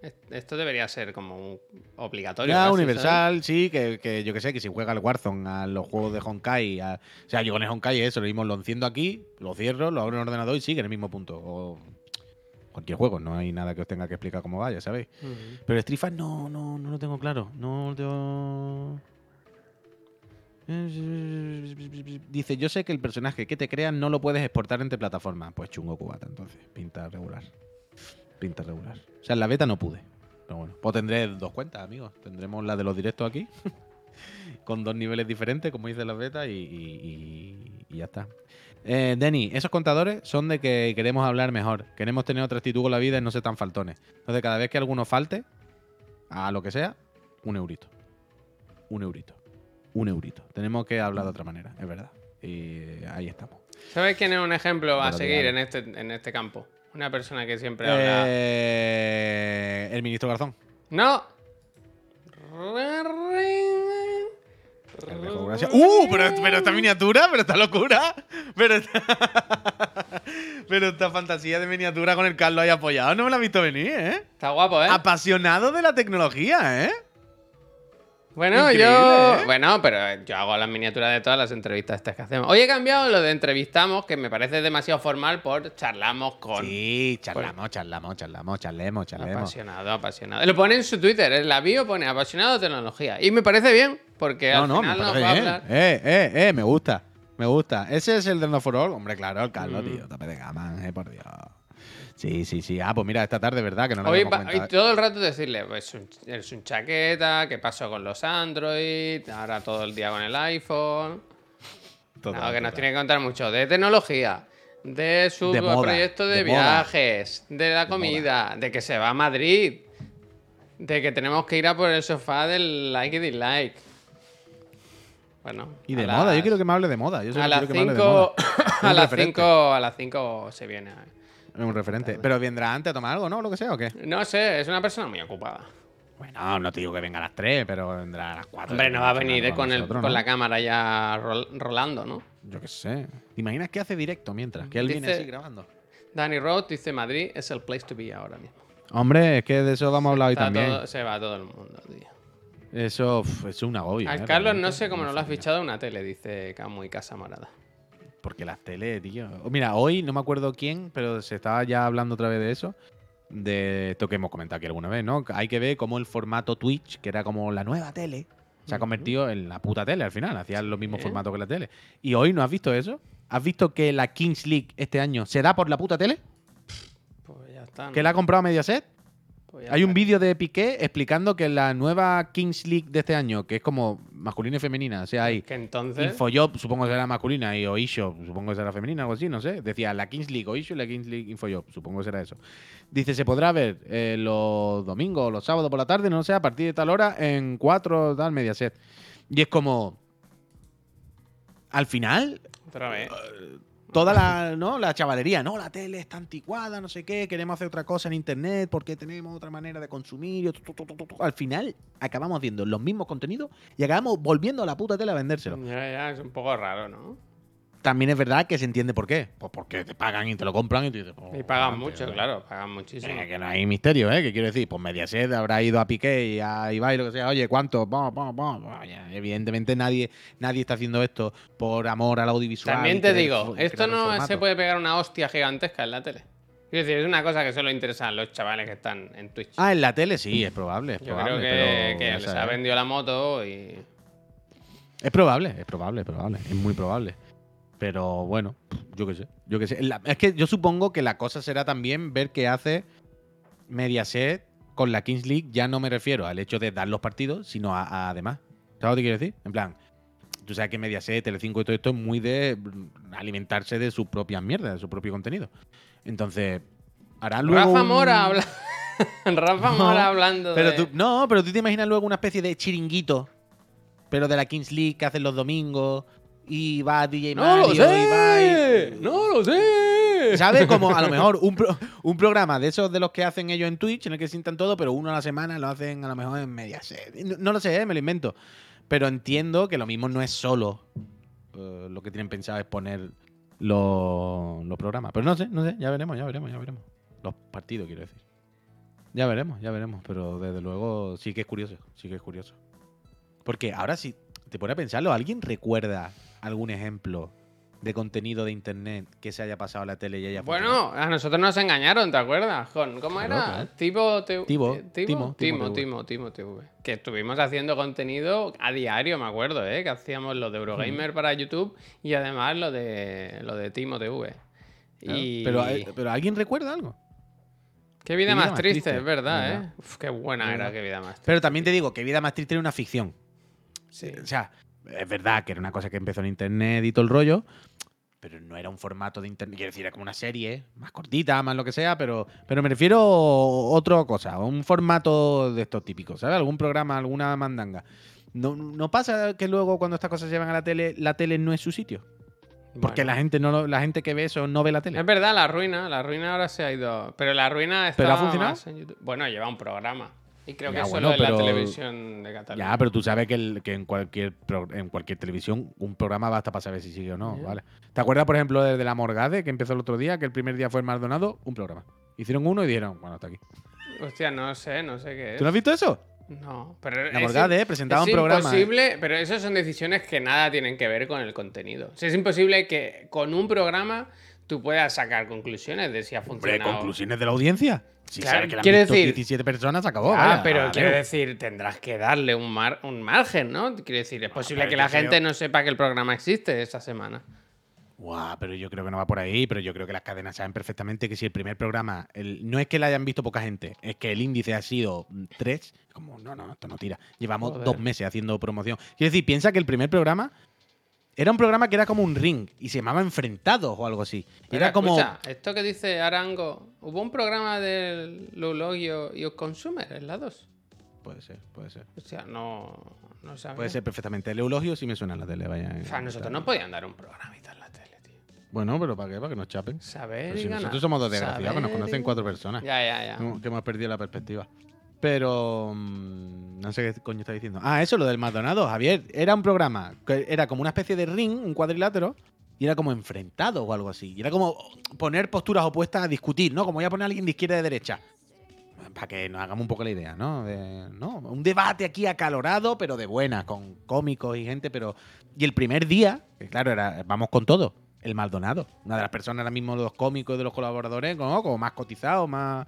es- Esto debería ser como un obligatorio. Ya, casi, universal, sí, que, que yo que sé, que si juega al Warzone, a los juegos de Honkai, a- o sea, yo con el Honkai eso, lo mismo lo enciendo aquí, lo cierro, lo abro en el ordenador y sigue en el mismo punto. O cualquier juego, no hay nada que os tenga que explicar cómo vaya, ¿sabéis? ¿sabes? Ujú. Pero Street Fighter no, no, no lo tengo claro. No lo tengo... Dice, yo sé que el personaje que te crean no lo puedes exportar entre plataformas. Pues chungo cubata, entonces. Pinta regular. Pinta regular. O sea, en la beta no pude. Pero bueno, pues tendré dos cuentas, amigos. Tendremos la de los directos aquí. con dos niveles diferentes, como dice la beta, y, y- y- y ya está. Eh, Denny, esos contadores son de que queremos hablar mejor. Queremos tener otra actitud con la vida y no ser tan faltones. Entonces, cada vez que alguno falte, a lo que sea, un eurito. Un eurito. Un eurito. Tenemos que hablar de otra manera, es verdad. Y ahí estamos. ¿Sabes quién es un ejemplo a seguir en este, en este campo? Una persona que siempre habla. Eh, el ministro Garzón. ¡No! El ¡Uh! Pero, pero esta miniatura, pero esta locura. Pero esta, pero esta fantasía de miniatura con el Carlos ahí apoyado no me la he visto venir, ¿eh? Está guapo, ¿eh? Apasionado de la tecnología, ¿eh? Bueno, Increíble, yo. ¿eh? Bueno, pero yo hago las miniaturas de todas las entrevistas estas que hacemos. Hoy he cambiado lo de entrevistamos, que me parece demasiado formal por charlamos con. Sí, charlamos, charlamos, charlamos, charlemos, charlemos. Apasionado, apasionado. Lo pone en su Twitter, en la bio pone apasionado de tecnología. Y me parece bien. Porque No, al no, me final nos parece va a hablar. Eh, eh, eh, me gusta. Me gusta. Ese es el de No For All. Hombre, claro, el Carlos, Mm. tío. Tope de gama, eh, por Dios. Sí, sí, sí. Ah, pues mira, esta tarde, ¿verdad? Que no lo Hoy habíamos va- y comentado. todo el rato decirle, pues un- eres un chaqueta, ¿qué pasó con los Android? Ahora todo el día con el iPhone. Total, No, que nos tiene que contar mucho de tecnología, de su De moda, proyecto de, de moda. viajes, de la comida, de que se va a Madrid, de que tenemos que ir a por el sofá del like y dislike. Bueno. Y de las- moda, yo quiero que me hable de moda. Yo A las quiero que me hable de moda. 5 Un a las referente. 5 a las 5 se viene. Es un referente. Pero vendrá antes a tomar algo, ¿no? Lo que sea, ¿o qué? No sé, es una persona muy ocupada. Bueno, no te digo que venga a las 3, pero vendrá a las 4. Hombre, no va a venir con, el, con la cámara ya rol- rolando, ¿no? Yo qué sé. ¿Te imaginas que hace directo mientras? Que él viene así grabando. Danny Roth dice Madrid es el place to be ahora mismo. Hombre, es que de eso vamos a hablar hoy también. todo- se va todo el mundo, tío. Eso es un agobio. Al ¿eh? Carlos no sé cómo no lo has fichado una tele, dice Camu y Casa Morada. Porque las tele, tío. Mira, hoy no me acuerdo quién, pero se estaba ya hablando otra vez de eso. De esto que hemos comentado aquí alguna vez, ¿no? Hay que ver cómo el formato Twitch, que era como la nueva tele, se ha convertido en la puta tele al final. Hacían los mismos formatos que la tele. ¿Y hoy no has visto eso? ¿Has visto que la Kings League este año se da por la puta tele? Pues ya está. ¿no? ¿Que la ha comprado Mediaset? Pues Hay un vídeo de Piqué explicando que la nueva Kings League de este año, que es como masculina y femenina, o sea, hay Que entonces. Infojob, supongo que será masculina, y Oisho, supongo que será femenina, algo así, no sé. Decía la Kings League Oisho y la Kings League Infojob, supongo que será eso. Dice, se podrá ver eh, los domingos, los sábados por la tarde, no sé, a partir de tal hora, en 4 tal Mediaset. Y es como. Al final, Otra vez. Toda la, ¿no? la chavalería, no, la tele está anticuada, no sé qué, queremos hacer otra cosa en internet porque tenemos otra manera de consumir. Al final, acabamos viendo los mismos contenidos y acabamos volviendo a la puta tele a vendérselo. Ya, ya, es un poco raro, ¿no? También es verdad que se entiende por qué. Pues porque te pagan y te lo compran y dices, pues, Y pagan mucho, ¿no? claro, pagan muchísimo. Eh, que no hay misterio, ¿eh? ¿Qué quiero decir? Pues Mediaset habrá ido a Piqué y a Ibai, lo que sea. Oye, ¿cuánto? Pum, pum. Vaya, Evidentemente nadie, nadie está haciendo esto por amor al audiovisual. También te digo, esto no se puede pegar una hostia gigantesca en la tele. Quiero decir, es una cosa que solo interesa a los chavales que están en Twitch. Ah, en la tele sí, es probable. Es Yo probable, creo que, pero que les ha sabes. vendido la moto y. Es probable, es probable, es probable. Es muy probable. Pero bueno, yo qué sé. Yo qué sé. La- es que yo supongo que la cosa será también ver qué hace Mediaset con la Kings League. Ya no me refiero al hecho de dar los partidos, sino a, a además. ¿Sabes lo que quiero decir? En plan, tú sabes que Mediaset, Telecinco y todo esto es muy de alimentarse de sus propias mierdas, de su propio contenido. Entonces, harán luego. Rafa un- Mora habla. Rafa No, Mora hablando Pero de. tú, no, pero tú te imaginas luego una especie de chiringuito, pero de la Kings League que hacen los domingos y va DJ ¡No Mario lo y sé! va y- ¡No lo sé! ¿Sabes? Como a lo mejor un, pro- un programa de esos de los que hacen ellos en Twitch, en el que sientan todo, pero uno a la semana lo hacen a lo mejor en Mediaset. No, no lo sé, ¿eh? me lo invento. Pero entiendo que lo mismo no es solo eh, lo que tienen pensado es poner los, los programas. Pero no sé, no sé, ya veremos, ya veremos, ya veremos. Los partidos, quiero decir. Ya veremos, ya veremos. Pero desde luego sí que es curioso, sí que es curioso. Porque ahora sí, te pone a pensarlo, ¿alguien recuerda algún ejemplo de contenido de internet que se haya pasado a la tele y haya? Bueno, a nosotros nos engañaron, ¿te acuerdas? Con, ¿Cómo era? Tivo, eh, Timo, Timo, Timo Timo, TV. Que estuvimos haciendo contenido a diario, me acuerdo, ¿eh? Que hacíamos lo de Eurogamer para YouTube y además lo de lo de Timo TV. Pero, eh, pero ¿alguien recuerda algo? Qué vida, más, triste, es verdad. ¿eh? Uf, qué buena era, qué vida más triste. Pero también te digo que Vida Más Triste era una ficción. Sí. O sea, es verdad que era una cosa que empezó en internet y todo el rollo, pero no era un formato de internet. Quiero decir, era como una serie, más cortita, más lo que sea, pero, pero me refiero a otra cosa, un formato de estos típicos, ¿sabes? Algún programa, alguna mandanga. No, no pasa que luego cuando estas cosas se llevan a la tele, la tele no es su sitio. Porque Bueno. la gente no la gente que ve eso no ve la tele. Es verdad, la ruina, la ruina ahora se ha ido. Pero la ruina está ¿Pero ha funcionado? más en YouTube. Bueno, lleva un programa. Y creo Ya, que bueno, solo en la televisión de Cataluña. Ya, pero tú sabes que, el- que en, cualquier pro- en cualquier televisión un programa basta para saber si sigue o no. ¿vale? ¿Te acuerdas, por ejemplo, de, de la Morgade que empezó el otro día, que el primer día fue el Maldonado? Un programa. Hicieron uno y dijeron, bueno, hasta aquí. Hostia, no sé, no sé qué es. ¿Tú no has visto eso? No, pero La es Morgade, eh, presentaba es un programa, eh. imposible, pero esas son decisiones que nada tienen que ver con el contenido. O sea, es imposible que con un programa tú puedas sacar conclusiones de si ha Hombre, funcionado. conclusiones de la audiencia. Si Claro, sabes que la han quiero visto decir- 17 personas, acabó. Ah, vaya, pero quiero decir, tendrás que darle un, mar- un margen, ¿no? Quiero decir, es posible pero que la gente creo- no sepa que el programa existe esa semana. Guau, pero yo creo que no va por ahí, pero yo creo que las cadenas saben perfectamente que si el primer programa, el- no es que la hayan visto poca gente, es que el índice ha sido 3, como, no, no, esto no tira. Llevamos Joder. dos meses haciendo promoción. Quiero decir, piensa que el primer programa era un programa que era como un ring y se llamaba Enfrentados o algo así. Pero era como... escucha, esto que dice Arango, ¿hubo un programa del Lulogio y os Consumer en la 2? Puede ser, puede ser. O sea, no, no sabía. Puede ser perfectamente. El eulogio sí me suena en la tele, vaya. O sea, nosotros no podían dar un programita en la tele, tío. Bueno, pero ¿para qué? Para que nos chapen. Saber Pero y si ganar. nosotros somos dos desgraciados, que nos conocen cuatro personas. Ya, ya, ya. Que hemos perdido la perspectiva. Pero mm, no sé qué coño está diciendo. Ah, eso, lo del Maldonado, Javier. Era un programa que era como una especie de ring, un cuadrilátero, y era como enfrentado o algo así. Y era como poner posturas opuestas a discutir, ¿no? Como voy a poner a alguien de izquierda y de derecha. Para que nos hagamos un poco la idea, ¿no? ¿no? Un debate aquí acalorado, pero de buena, con cómicos y gente, pero. Y el primer día, que claro, era vamos con todo. El Maldonado. Una de las personas ahora mismo los cómicos de los colaboradores, ¿no? como más cotizados, más.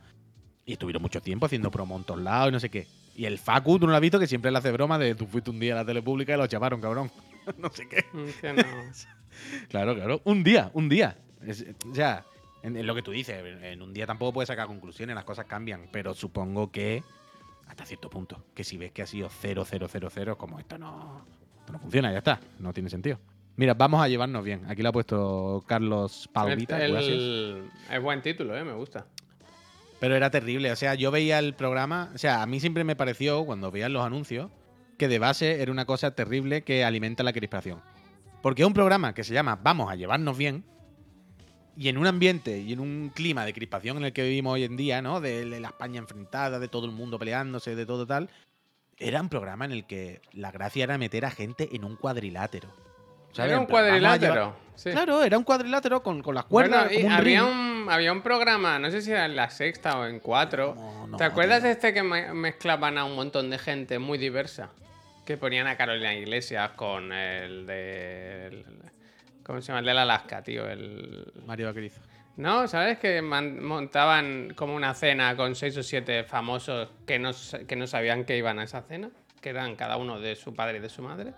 Y estuvieron mucho tiempo haciendo promo en todos lados y no sé qué. Y el Facu, tú no lo has visto, que siempre le hace broma de tú fuiste un día a la tele pública y lo chavaron, cabrón. no sé qué. Que no. Claro, claro. Un día, un día. Es- o sea, en, en lo que tú dices, en, un día tampoco puedes sacar conclusiones, las cosas cambian. Pero supongo que hasta cierto punto. Que si ves que ha sido 0, 0, 0, 0, como esto no, esto no funciona, ya está. No tiene sentido. Mira, vamos a llevarnos bien. Aquí lo ha puesto Carlos. El- gracias. el- es buen título, ¿eh? Me gusta. Pero era terrible. O sea, yo veía el programa. O sea, a mí siempre me pareció, cuando veía los anuncios, que de base era una cosa terrible que alimenta la crispación. Porque es un programa que se llama Vamos a llevarnos bien. Y en un ambiente y en un clima de crispación en el que vivimos hoy en día, ¿no? De, de la España enfrentada, de todo el mundo peleándose, de todo tal. Era un programa en el que la gracia era meter a gente en un cuadrilátero. ¿Sabes? Era un cuadrilátero. llevar- sí. Claro, era un cuadrilátero con, con las cuerdas. Bueno, y había, un, había un programa, no sé si era en la sexta o en cuatro. No, no, ¿Te acuerdas de este que me- mezclaban a un montón de gente muy diversa? Que ponían a Carolina Iglesias con el de. el- ¿Cómo se llama? El de la Alaska, tío. El. Mario Vaquerizo. No, ¿sabes? Que montaban como una cena con seis o siete famosos que no, que no sabían que iban a esa cena. Que eran cada uno de su padre y de su madre.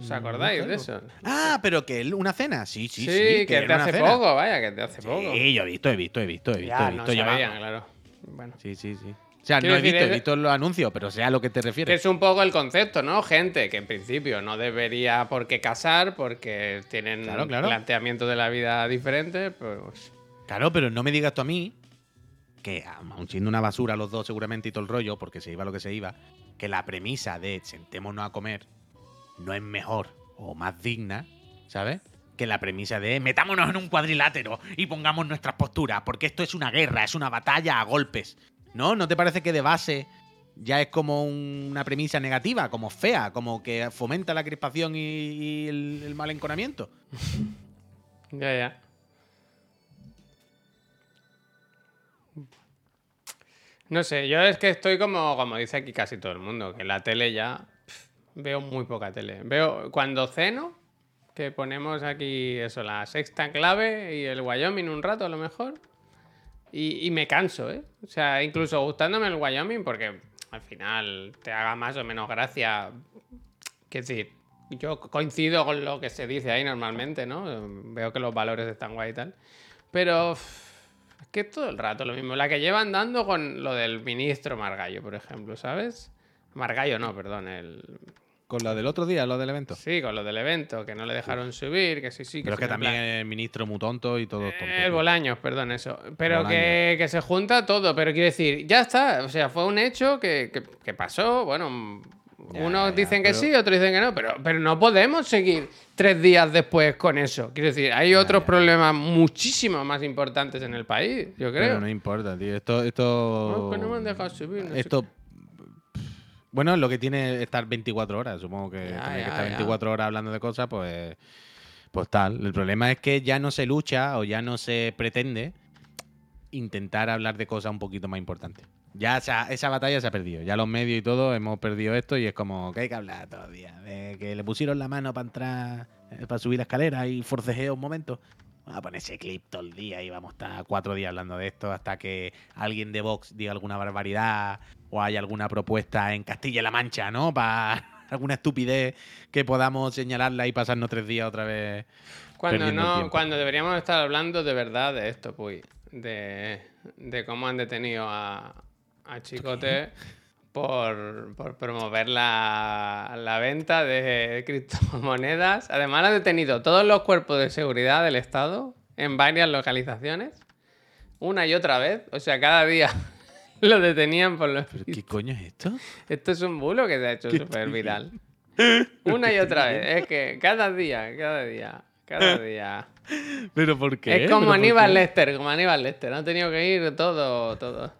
¿Os acordáis sé, de no. eso? Ah, pero que él- una cena. Sí, sí, Sí, sí. que, era te una hace cena. poco, vaya, que te hace poco. Sí, yo he visto, he visto, he visto, he visto, ya, he no visto. Yo va- claro. Bueno. Sí, sí, sí. O sea, Quiero no he decir, visto, he visto los anuncios, pero sé a lo que te Que refieres. es un poco el concepto, ¿no? Gente que en principio no debería por qué casar porque tienen Claro, claro. planteamiento de la vida diferente, pues... Claro, pero no me digas tú a mí que, aun siendo una basura los dos seguramente y todo el rollo, porque se iba lo que se iba, que la premisa de sentémonos a comer no es mejor o más digna, ¿sabes? Que la premisa de metámonos en un cuadrilátero y pongamos nuestras posturas, porque esto es una guerra, es una batalla a golpes. ¿No? ¿No te parece que de base ya es como un- una premisa negativa, como fea, como que fomenta la crispación y, el, el mal? Ya, ya. No sé, yo es que estoy como, como dice aquí casi todo el mundo, que la tele ya veo muy poca tele. Veo cuando ceno, que ponemos aquí eso, la sexta clave y el Wyoming un rato a lo mejor. Y, me canso, ¿eh? O sea, incluso gustándome el Wyoming, porque al final te haga más o menos gracia. Que decir, yo coincido con lo que se dice ahí normalmente, ¿no? Veo que los valores están guay y tal. Pero es que todo el rato lo mismo. La que llevan dando con lo del ministro Margallo, por ejemplo, ¿sabes? Margallo no, perdón, el... Con lo del otro día, lo del evento. Sí, con lo del evento, que no le dejaron subir, que sí, sí, que Pero es que también plan- el ministro muy tonto y todo tonto. el Bolaños, perdón, eso. Pero que, que se junta todo. Pero quiero decir, ya está. O sea, fue un hecho que, que- que pasó. Bueno, Ya, unos ya, dicen que pero- sí, otros dicen que no. Pero, pero no podemos seguir tres días después con eso. Quiero decir, hay otros problemas muchísimo más importantes en el país, yo creo. Pero no importa, tío. Esto. esto No, que no me han dejado subir. no sé esto. Bueno, lo que tiene es estar 24 horas. Supongo que Ya, tener que estar ya. 24 horas hablando de cosas, pues. Pues tal. El problema es que ya no se lucha o ya no se pretende intentar hablar de cosas un poquito más importantes. Ya esa, esa batalla se ha perdido. Ya los medios y todo hemos perdido esto y es como que hay que hablar todavía. De que le pusieron la mano para entrar, eh, para subir la escalera y forcejeo un momento. Vamos a poner ese clip todo el día y vamos a estar cuatro días hablando de esto hasta que alguien de Vox diga alguna barbaridad o haya alguna propuesta en Castilla-La Mancha, ¿no? Para alguna estupidez que podamos señalarla y pasarnos tres días otra vez. Cuando no, cuando deberíamos estar hablando de verdad de esto, pues, de, de cómo han detenido a, a Chicote por, por promover la, la venta de criptomonedas. Además, han detenido todos los cuerpos de seguridad del Estado en varias localizaciones, una y otra vez. O sea, cada día lo detenían por los. ¿Pero qué coño es esto? Esto es un bulo que se ha hecho ¿Qué súper viral. Una y otra vez. Es que cada día, cada día, cada día. ¿Pero por qué? Es ¿Pero como Aníbal? Lester, como Aníbal Lester. Han tenido que ir todo, todo.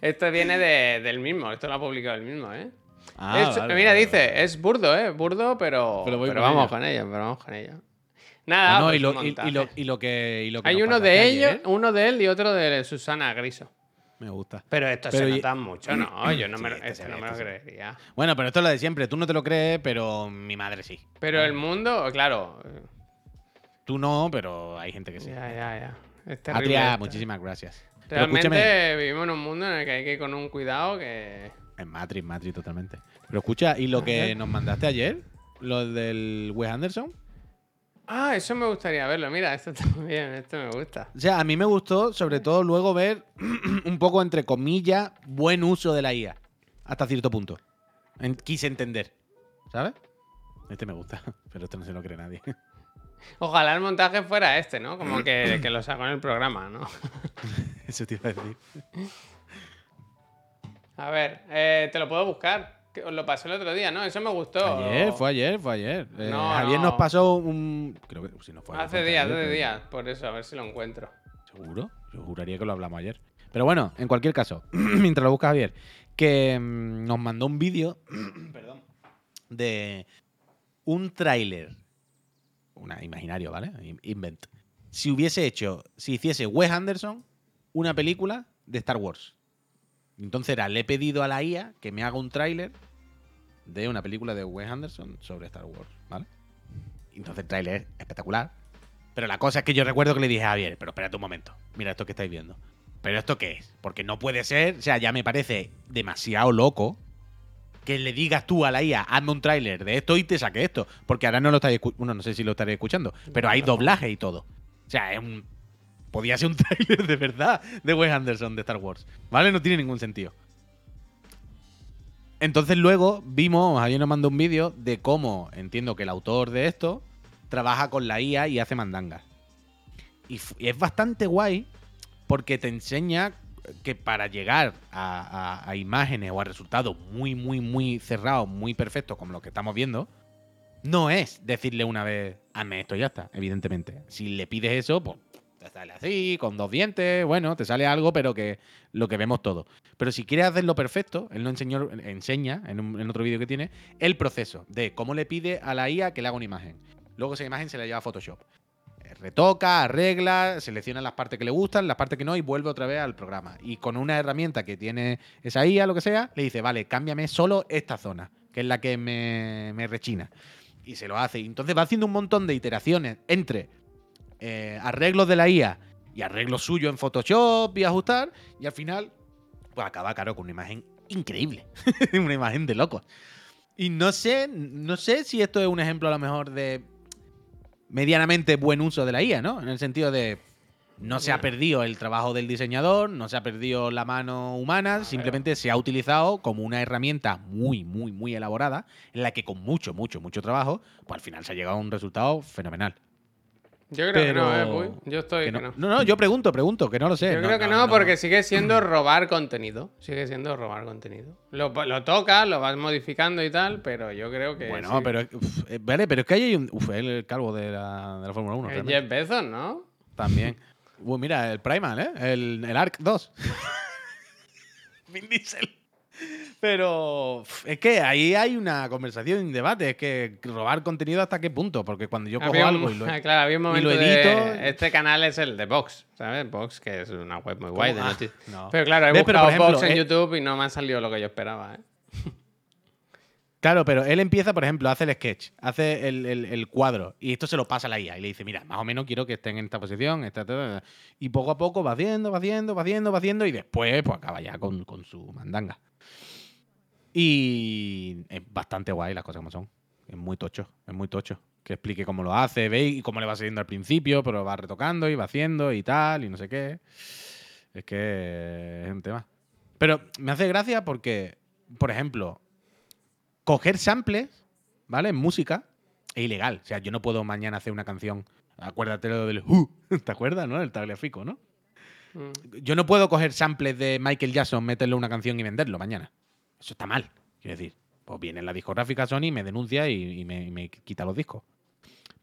Esto viene de- del mismo, esto lo ha publicado el mismo, ¿eh? Ah, Es- vale, mira, vale, dice, es burdo, ¿eh? Burdo, pero, Pero vamos con ello, pero vamos con ello. Nada, No, pues y, lo, y- lo, y lo que, y lo que Hay uno de ellos, ayer, uno de él y otro de Susana Griso. Me gusta. Pero esto Pero se y- nota mucho, ¿no? Yo no Sí, me, lo- este este no me lo creería. Bueno, pero esto es lo de siempre. Tú no te lo crees, pero mi madre sí. Pero el mundo, claro. Tú no, pero hay gente que sí. Ya, ya, ya. Es terrible Atria, esto. muchísimas gracias. Realmente vivimos en un mundo en el que hay que ir con un cuidado que. en Matrix, Matrix totalmente. Pero escucha, ¿y lo que nos mandaste ayer? Lo del Wes Anderson. Ah, eso me gustaría verlo. Mira, esto también, esto me gusta. O sea, a mí me gustó, sobre todo luego ver un poco, entre comillas, buen uso de la IA. Hasta cierto punto. Quise entender. ¿Sabes? Este me gusta, pero esto no se lo cree nadie. Ojalá el montaje fuera este, ¿no? Como que, que lo sacó en el programa, ¿no? Eso te iba a decir. A ver, eh, te lo puedo buscar. Que os lo pasé el otro día, ¿no? Eso me gustó. Ayer, fue ayer, fue ayer. Eh, No, nos pasó un. Creo que si no fue Hace fue días, ayer, hace pero- días. Por eso, a ver si lo encuentro. ¿Seguro? Yo juraría que lo hablamos ayer. Pero bueno, en cualquier caso, mientras lo busca Javier, que mm, nos mandó un vídeo, perdón, de un tráiler, una imaginario, ¿vale? In- Invent. Si hubiese hecho, si hiciese Wes Anderson una película de Star Wars. Entonces era, le he pedido a la IA que me haga un tráiler de una película de Wes Anderson sobre Star Wars, ¿vale? Entonces el tráiler es espectacular. Pero la cosa es que yo recuerdo que le dije a Javier, pero espérate un momento, mira esto que estáis viendo. ¿Pero esto qué es? Porque no puede ser, o sea, ya me parece demasiado loco que le digas tú a la IA, hazme un tráiler de esto y te saque esto. Porque ahora no lo estáis escuchando, bueno, no sé si lo estaréis escuchando, pero hay doblaje y todo. O sea, es un... Podía ser un tráiler de verdad de Wes Anderson de Star Wars. ¿Vale? No tiene ningún sentido. Entonces luego vimos, Javier nos mandó un vídeo de cómo entiendo que el autor de esto trabaja con la IA y hace mandangas. Y, es bastante guay porque te enseña que para llegar a, a- imágenes o a resultados muy, muy, muy cerrados, muy perfectos, como lo que estamos viendo, no es decirle una vez, hazme esto y ya está, evidentemente. Si le pides eso, pues te sale así, con dos dientes, bueno, te sale algo, pero que lo que vemos todo. Pero si quieres hacerlo perfecto, él nos enseñó, enseña en otro vídeo que tiene el proceso de cómo le pide a la IA que le haga una imagen. Luego esa imagen se la lleva a Photoshop. Eh, Retoca, arregla, selecciona las partes que le gustan, las partes que no y vuelve otra vez al programa. Y con una herramienta que tiene esa IA, lo que sea, le dice, vale, cámbiame solo esta zona, que es la que me, me rechina. Y se lo hace. Y entonces va haciendo un montón de iteraciones entre eh, arreglos de la IA y arreglos suyos en Photoshop y ajustar. Y al final, pues acaba, claro, con una imagen increíble. una imagen de locos. Y no sé, no sé si esto es un ejemplo a lo mejor de medianamente buen uso de la IA, ¿no? En el sentido de no se ha perdido el trabajo del diseñador, no se ha perdido la mano humana, simplemente se ha utilizado como una herramienta muy, muy, muy elaborada, en la que con mucho, mucho, mucho trabajo, pues al final se ha llegado a un resultado fenomenal. Yo creo que no, ¿eh? Puy? Yo estoy Que que no, no. yo pregunto, pregunto, que no lo sé. Yo creo que no, porque sigue siendo robar contenido. Sigue siendo robar contenido. Lo, lo tocas, lo vas modificando y tal, pero yo creo que. Bueno, sí. pero, uf, eh, vale, pero es que ahí hay un. Uf, el calvo de la, de la Fórmula 1. Es realmente. Jeff Bezos, ¿no? También. Uh, mira, el Primal, ¿eh? El, el Arc 2. Vin Diesel. Pero es que ahí hay una conversación y un debate. Es que robar contenido hasta qué punto. Porque cuando yo cojo un- algo y lo. claro, había un y momento lo de- edito- Este canal es el de Vox, ¿sabes? Vox, que es una web muy guay de Ah, no. Pero claro, he buscado ejemplo, Vox en eh, YouTube y no me ha salido lo que yo esperaba, ¿eh? Claro, pero él empieza, por ejemplo, hace el sketch, hace el, el- el cuadro y esto se lo pasa a la IA y le dice, mira, más o menos quiero que estén en esta posición, esta, ta, ta, ta". y poco a poco va haciendo, va haciendo, va haciendo, va haciendo y después pues acaba ya con, con su mandanga. Y es bastante guay las cosas como son. Es muy tocho, es muy tocho. Que explique cómo lo hace, veis, y cómo le va saliendo al principio, pero va retocando y va haciendo y tal, y no sé qué. Es que es un tema. Pero me hace gracia porque, por ejemplo, coger samples, ¿vale? En música es ilegal. O sea, yo no puedo mañana hacer una canción. Acuérdate lo del Who, ¿te acuerdas, no? El tagliafico, ¿no? Mm. Yo no puedo coger samples de Michael Jackson, meterlo en una canción y venderlo mañana. Eso está mal. Quiero decir, pues viene la discográfica Sony, me denuncia y, y me, y me quita los discos.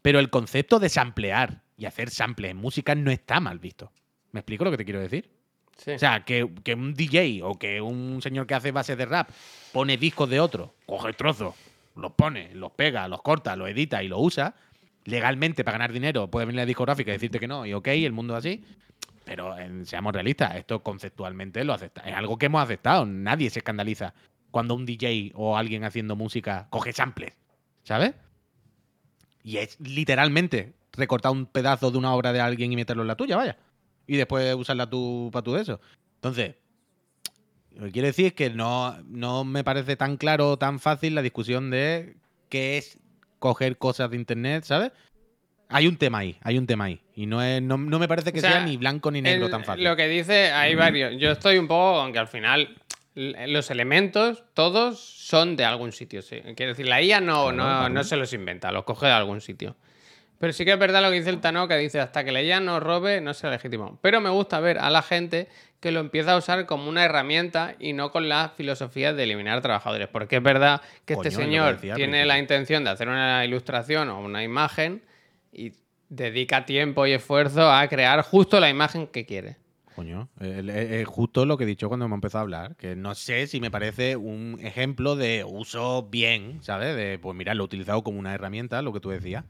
Pero el concepto de samplear y hacer samples en música no está mal visto. ¿Me explico lo que te quiero decir? Sí. O sea, que, que un DJ o que un señor que hace bases de rap pone discos de otro, coge trozos, los pone, los pega, los corta, los edita y los usa, legalmente para ganar dinero puede venir la discográfica y decirte que no, y ok, el mundo es así. Pero en- seamos realistas, esto conceptualmente lo acepta. Es algo que hemos aceptado. Nadie se escandaliza cuando un DJ o alguien haciendo música coge samples, ¿sabes? Y es literalmente recortar un pedazo de una obra de alguien y meterlo en la tuya, vaya. Y después usarla tú para tu eso. Entonces, lo que quiero decir es que no, no me parece tan claro o tan fácil la discusión de qué es coger cosas de internet, ¿sabes? Hay un tema ahí, hay un tema ahí. Y no, es, no, no me parece que O sea, sea ni blanco ni negro El- tan fácil. Lo que dice, hay varios. Yo estoy un poco, aunque al final los elementos, todos son de algún sitio. Sí. Quiero decir, la IA no, no, no se los inventa, los coge de algún sitio. Pero sí que es verdad lo que dice el Tano, que dice hasta que la IA no robe, no sea legítimo. Pero me gusta ver a la gente que lo empieza a usar como una herramienta y no con la filosofía de eliminar trabajadores. Porque es verdad que Coño, este señor decía tiene la intención de hacer una ilustración o una imagen y dedica tiempo y esfuerzo a crear justo la imagen que quiere. Coño, eh, eh, eh, justo lo que he dicho cuando hemos empezado a hablar, que no sé si me parece un ejemplo de uso bien, ¿sabes? De, pues mira, lo he utilizado como una herramienta, lo que tú decías,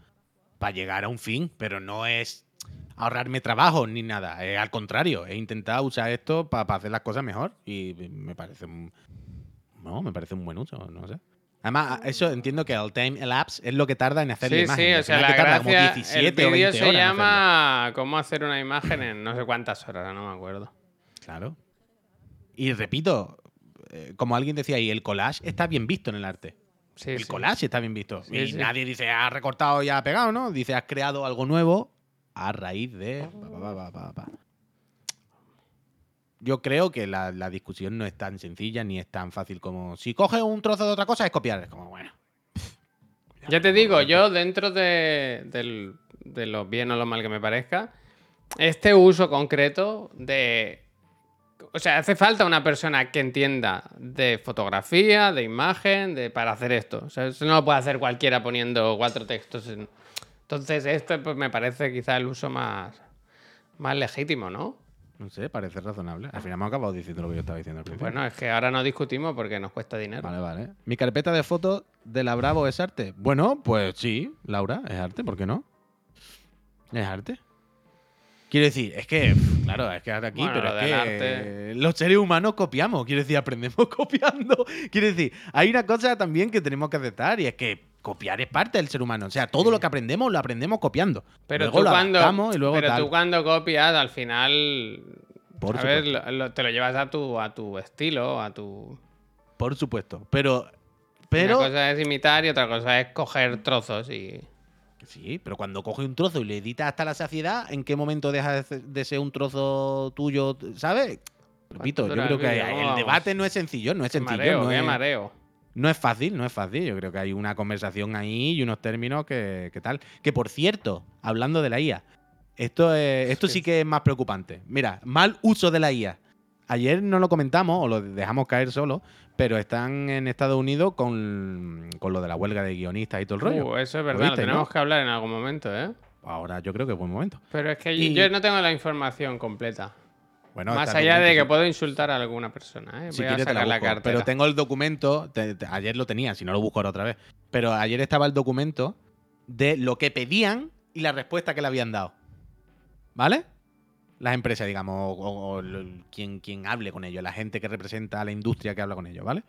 para llegar a un fin, pero no es ahorrarme trabajo ni nada, es al contrario, he intentado usar esto para hacer las cosas mejor y me parece un, no, me parece un buen uso, no sé. Además, eso entiendo que el time elapse es lo que tarda en hacer la Sí, imagen. y sí, o sea, la tarda como gracia, 17 el vídeo 20 se llama cómo hacer una imagen en no sé cuántas horas, no me acuerdo. Claro. Y repito, eh, como alguien decía ahí, el collage está bien visto en el arte. Sí, el sí. collage está bien visto. Sí, y nadie dice, ha recortado y ha pegado, ¿no? Dice, has creado algo nuevo a raíz de... pa, pa, pa. Yo creo que la, la discusión no es tan sencilla ni es tan fácil como si coges un trozo de otra cosa es copiar. Es como, bueno. Ya te digo, yo dentro de, del- de lo bien o lo mal que me parezca, este uso concreto de... O sea, hace falta una persona que entienda de fotografía, de imagen, de para hacer esto. O sea, eso no lo puede hacer cualquiera poniendo cuatro textos. en- Entonces, esto pues, me parece quizá el uso más, más legítimo, ¿no? No sé, parece razonable. Al final me he acabado diciendo lo que yo estaba diciendo al principio. Bueno, es que ahora no discutimos porque nos cuesta dinero. Vale, vale. ¿Mi carpeta de fotos de la Bravo es arte? Bueno, pues sí, Laura, es arte, ¿por qué no? Es arte. Quiero decir, es que, claro, es que ahora aquí, Bueno, pero lo es que arte- los seres humanos copiamos, quiero decir, aprendemos copiando. Quiero decir, hay una cosa también que tenemos que aceptar y es que copiar es parte del ser humano. O sea, todo Sí. lo que aprendemos lo aprendemos copiando. Pero, luego tú, lo cuando, y luego pero tal. tú cuando copias, al final, Por ¿sabes? supuesto. Lo- lo- te lo llevas a tu, a tu estilo, a tu... Por supuesto. Pero, pero Una cosa es imitar y otra cosa es coger trozos y... Sí, pero cuando coge un trozo y le editas hasta la saciedad, ¿en qué momento deja de ser- un trozo tuyo? ¿Sabes? Repito, yo creo que el debate no es sencillo, no es sencillo. mareo, no, es, mareo. No es fácil, no es fácil. Yo creo que hay una conversación ahí y unos términos que, que tal. Que por cierto, hablando de la IA, esto, es- esto sí que es más preocupante. Mira, mal uso de la IA. Ayer no lo comentamos o lo dejamos caer solo, pero están en Estados Unidos con, con lo de la huelga de guionistas y todo el rollo. Uh, eso es ¿Lo verdad, lo viste, tenemos no? que hablar en algún momento, ¿eh? Ahora yo creo que es buen momento. Pero es que Y- yo no tengo la información completa. Bueno, Más allá de que puedo insultar a alguna persona, ¿eh? Si Voy a sacar la, busco. Pero tengo el documento, te- te- ayer lo tenía, si no lo busco ahora otra vez. Pero ayer estaba el documento de lo que pedían y la respuesta que le habían dado. ¿Vale? las empresas, digamos, o, o- o lo- quien, quien hable con ellos, la gente que representa a la industria que habla con ellos, ¿vale?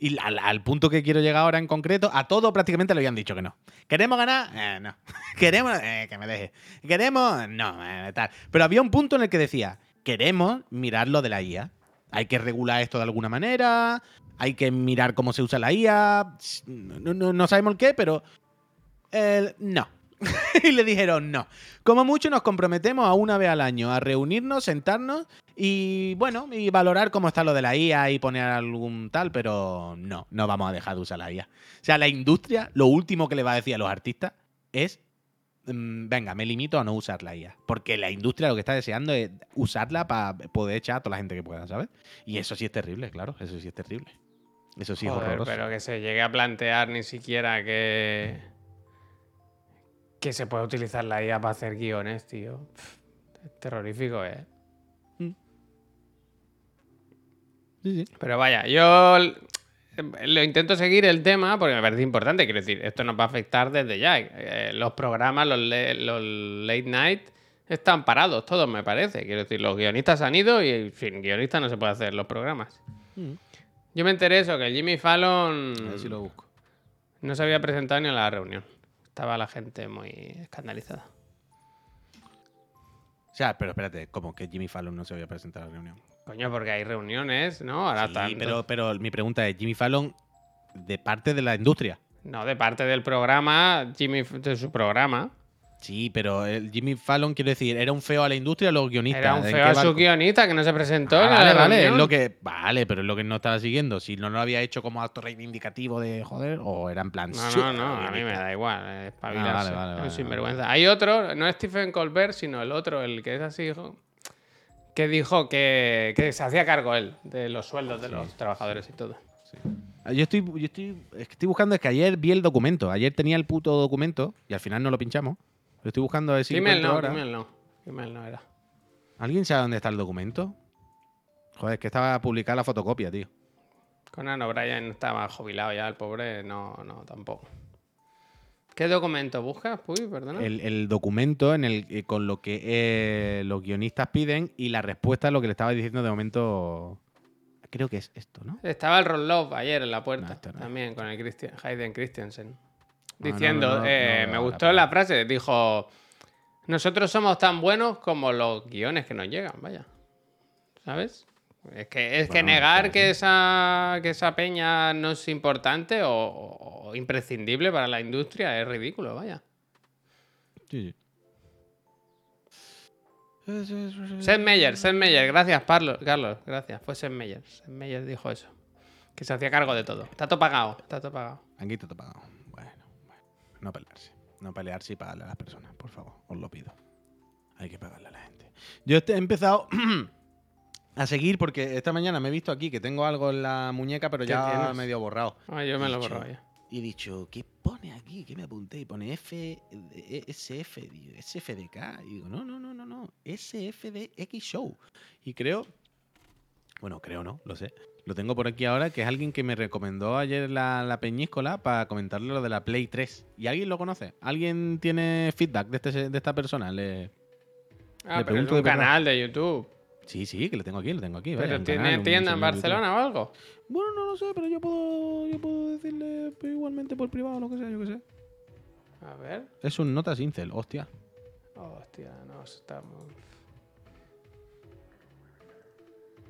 Y al, al punto que quiero llegar ahora en concreto, a todo prácticamente le habían dicho que no. ¿Queremos ganar? Eh, no. ¿Queremos? Eh, que me deje. ¿Queremos? No, eh, tal. Pero había un punto en el que decía, queremos mirar lo de la IA. Hay que regular esto de alguna manera, hay que mirar cómo se usa la IA, no, no- no sabemos el qué, pero eh, no. y le dijeron no. Como mucho nos comprometemos a una vez al año a reunirnos, sentarnos y bueno, y valorar cómo está lo de la IA y poner algún tal, pero no, no vamos a dejar de usar la IA. O sea, la industria, lo último que le va a decir a los artistas es, venga, me limito a no usar la IA. Porque la industria lo que está deseando es usarla para poder echar a toda la gente que pueda, ¿sabes? Y eso sí es terrible, claro, eso sí es terrible. Eso sí es horroroso. pero que se llegue a plantear ni siquiera que. que se puede utilizar la IA para hacer guiones, tío. Es terrorífico, eh. Sí, sí. Pero vaya, yo lo intento seguir el tema porque me parece importante. Quiero decir, esto nos va a afectar desde ya. Eh, los programas, los, late night, están parados todos, me parece. Quiero decir, los guionistas han ido y sin guionistas no se puede hacer los programas. Mm. Yo me enteré eso, que el Jimmy Fallon A ver si lo busco. no se había presentado ni a la reunión. Estaba la gente muy escandalizada. O sea, pero espérate, como que Jimmy Fallon no se había presentado a la reunión. Coño, porque hay reuniones, ¿no? Ahora Sí, tanto- pero, pero mi pregunta es, Jimmy Fallon de parte de la industria. No, de parte del programa, Jimmy, de su programa. Sí, pero el Jimmy Fallon, quiero decir, era un feo a la industria o los guionistas. Era un ¿En feo a su guionista que no se presentó. Ah, vale, vale, es lo que, vale, pero es lo que no estaba siguiendo. Si no lo había hecho como acto reivindicativo de joder, o era en plan. No, "Su- no, no, a mí me guionista". da igual, espabilarse, Ah, vale, vale, es vale, sinvergüenza. Hay otro, no es Stephen Colbert, sino el otro, el que es así, hijo, que dijo que, que se hacía cargo él de los sueldos de los trabajadores y todo. Ah, Yo estoy, yo estoy, es que estoy buscando, es que ayer vi el documento. Ayer tenía el puto documento y al final no lo pinchamos. Lo estoy buscando a ver si encuentro no, ahora. Kimmel no, Kimmel no era. ¿Alguien sabe dónde está el documento? Joder, es que estaba publicada la fotocopia, tío. Conan O'Brien estaba jubilado ya, el pobre, no, no, tampoco. ¿Qué documento buscas? Uy, perdona. El, el documento en el, eh, con lo que eh, los guionistas piden y la respuesta a lo que le estaba diciendo de momento. Creo que es esto, ¿no? Estaba el Ron Love ayer en la puerta, No, esto no. también con el Christian, Hayden Christensen. Diciendo, no, eh, me gustó la la frase, dijo, nosotros somos tan buenos como los guiones que nos llegan, vaya. ¿Sabes? Es que, es que negar claro, que esa, que esa peña no es importante o, o imprescindible para la industria es ridículo, vaya. Sí, Seth Meyer, Seth Meyer, gracias, Parlo- Carlos, gracias. Fue Seth Meyer. Seth Meyer dijo eso. Que se hacía cargo de todo. Está todo pagado, está todo pagado. Aquí te he pagado. Bueno, bueno. No pelearse. No pelearse y pagarle a las personas, por favor. Os lo pido. Hay que pagarle a la gente. Yo he empezado a seguir porque esta mañana me he visto aquí que tengo algo en la muñeca, pero ¿Qué ya tienes? medio borrado. Ah, yo me lo Dicho, borro ya. Y he dicho, ¿qué pone aquí? ¿Qué me apunté? Y pone F, eh, SF, SFDK. Y digo, no, no, no, no, no. SFDX Show. Y creo, bueno, creo no, lo sé. Lo tengo por aquí ahora, que es alguien que me recomendó ayer la, la peñíscola para comentarle lo de la Play 3. ¿Y alguien lo conoce? ¿Alguien tiene feedback de, este, de esta persona? Le... Ah, Le pero es un de canal de YouTube. Sí, sí, que lo tengo aquí, lo tengo aquí. vaya, ¿Pero un tiene canal, tienda en. Barcelona o algo? Bueno, no lo sé, pero yo puedo, yo puedo decirle igualmente por privado o lo que sea, yo qué sé. A ver. Es un Notas Incel, hostia. Hostia, no, muy...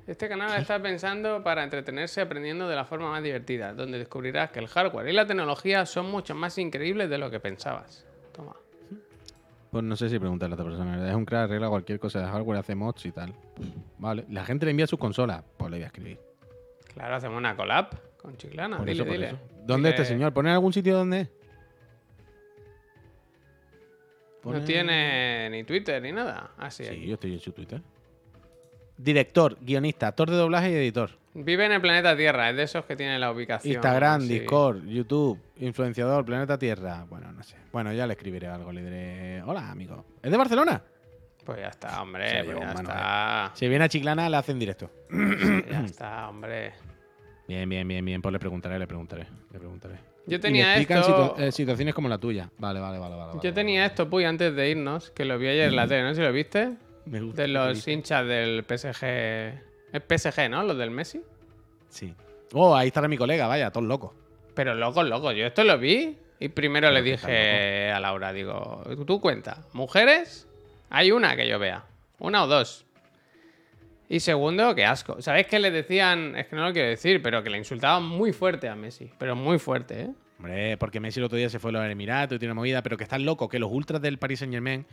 Este canal está pensando para entretenerse aprendiendo de la forma más divertida, donde descubrirás que el hardware y la tecnología son mucho más increíbles de lo que pensabas. Toma. Pues no sé si preguntarle a otra persona. Es un crack, arregla cualquier cosa de hardware, hace mods y tal. Vale. La gente le envía sus consolas. Pues le voy a escribir. Claro, hacemos una collab con Chiclana. Por dile, eso, por dile. eso. ¿Dónde es este Dile- señor? ¿Pone en algún sitio donde es? No Pone- tiene ni Twitter ni nada. Ah, sí, Sí, yo estoy en su Twitter. Director, guionista, actor de doblaje y editor. Vive en el planeta Tierra, es de esos que tiene la ubicación. Instagram. Discord, YouTube, influenciador, Planeta Tierra. Bueno, no sé. Bueno, ya le escribiré algo. Le diré, hola, amigo. ¿Es de Barcelona? Pues ya está, hombre. Se pues ya mano, está. Si viene a Chiclana, le hacen directo. ya está, hombre. Bien, bien, bien, bien. Pues le preguntaré, le preguntaré. Le preguntaré. Yo tenía explican esto- situa- eh, situaciones como la tuya. Vale, vale, vale. vale, vale, Yo tenía esto, Puy, antes de irnos, que lo vi ayer en la tele, ¿no? Si lo viste. Me gusta de los hinchas del PSG. Es PSG, ¿no? Los del Messi. Sí. Oh, ahí estará mi colega, vaya, todos locos. Pero loco, loco. Yo esto lo vi y primero le Pero dije a Laura, digo, tú cuenta, mujeres, hay una que yo vea, una o dos. Y segundo, qué asco. ¿Sabéis que le decían, es que no lo quiero decir, pero que le insultaban muy fuerte a Messi? Pero muy fuerte, ¿eh? Hombre, porque Messi el otro día se fue a los Emiratos y tiene una movida, pero que están locos, que los ultras del Paris Saint Germain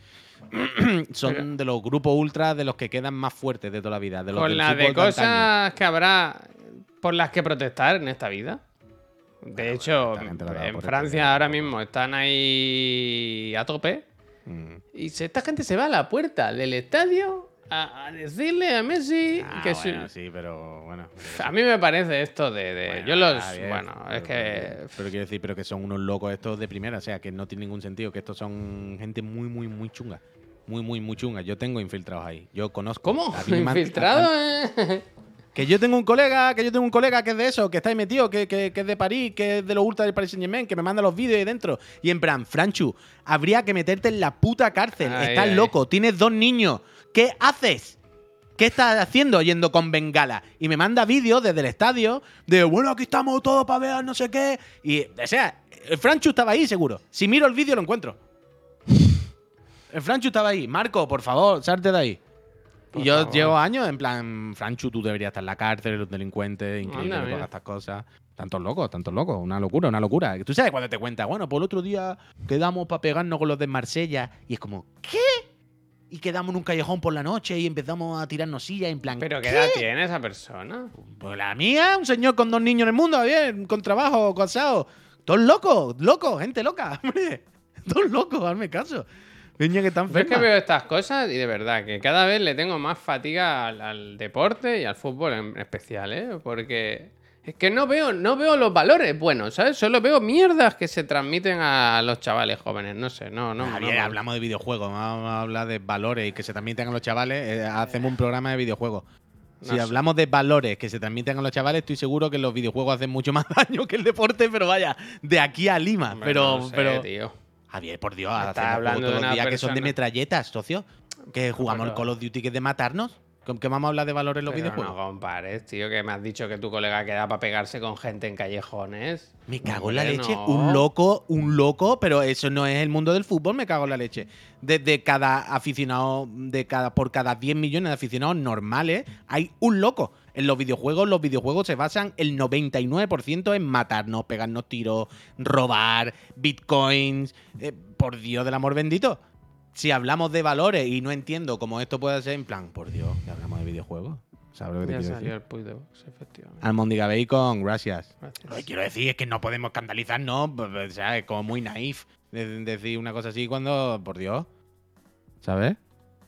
son de los grupos ultras de los que quedan más fuertes de toda la vida. De los Con del la de antaño. cosas que habrá por las que protestar en esta vida. De hecho, en por Francia ahora mismo están ahí a tope. Mm. Y esta gente se va a la puerta del estadio a, a decirle a Messi Ah, que bueno, sí, pero bueno. A mí me parece esto de... de- Bueno, yo los... bien, bueno, es que... Pero quiero decir, pero que son unos locos estos de primera, o sea, que no tiene ningún sentido, que estos son gente muy, muy, muy chunga. Muy, muy, muy chunga. Yo tengo infiltrados ahí. Yo conozco. ¿Cómo? ¿Infiltrado? eh? Que yo tengo un colega, que yo tengo un colega que es de eso, que está ahí metido, que, que- que es de París, que es de los ultras del Paris Saint Germain, que me manda los vídeos ahí dentro. Y en plan, Franchu, habría que meterte en la puta cárcel. Ay, estás ay. loco, tienes dos niños. ¿Qué haces? ¿Qué estás haciendo yendo con bengala? Y me manda vídeos desde el estadio de, bueno, aquí estamos todos para ver no sé qué. Y, o sea, el Franchu estaba ahí seguro. Si miro el vídeo lo encuentro. El Franchu estaba ahí. Marco, por favor, salte de ahí. Por y yo favor. llevo años en plan, Franchu, tú deberías estar en la cárcel, eres un delincuente, increíble Anda, hagas estas cosas. Tantos locos, tantos locos, una locura, una locura. Tú sabes cuando te cuentas, bueno, pues el otro día quedamos para pegarnos con los de Marsella y es como, ¿qué? Y quedamos en un callejón por la noche y empezamos a tirarnos sillas en plan, ¿Pero qué edad tiene esa persona? Pues la mía, un señor con dos niños en el mundo, bien, con trabajo, casado. Todos locos, locos, gente loca, hombre. Todos locos, hazme caso. Niña que están Yo es que veo estas cosas y de verdad que cada vez le tengo más fatiga al, al deporte y al fútbol en especial, ¿eh? Porque es que no veo, no veo los valores buenos, ¿sabes? Solo veo mierdas que se transmiten a los chavales jóvenes. No sé, no, no. Ah, no me- hablamos de videojuegos, vamos a hablar de valores y que se transmiten a los chavales. eh, hacemos un programa de videojuegos. Si No sé. hablamos de valores que se transmiten a los chavales, estoy seguro que los videojuegos hacen mucho más daño que el deporte, pero vaya, de aquí a Lima. Hombre, pero, no sé, pero tío. Javier, por Dios, hacemos hablando todos de los días que son de persona- metralletas, socio. Que jugamos el Call of Duty que es de matarnos. ¿Con qué vamos a hablar de valores en los Pero videojuegos? no compares, tío, que me has dicho que tu colega queda para pegarse con gente en callejones. Me cago en la leche. no. Un loco, un loco, pero eso no es el mundo del fútbol, me cago en la leche. Desde cada aficionado, de cada, por cada 10 millones de aficionados normales, hay un loco. En los videojuegos, los videojuegos se basan el 99% en matarnos, pegarnos tiros, robar, bitcoins. eh, por Dios del amor bendito. Si hablamos de valores y no entiendo cómo esto puede ser, en plan, por Dios, que hablamos de videojuegos. ¿Sabes lo que te Ya quiero salió decir? el de Vox, efectivamente. Almondiga Bacon, gracias. Gracias. Lo que quiero decir es que no podemos escandalizarnos, o sea, es como muy naif de- decir una cosa así cuando, por Dios, ¿sabes?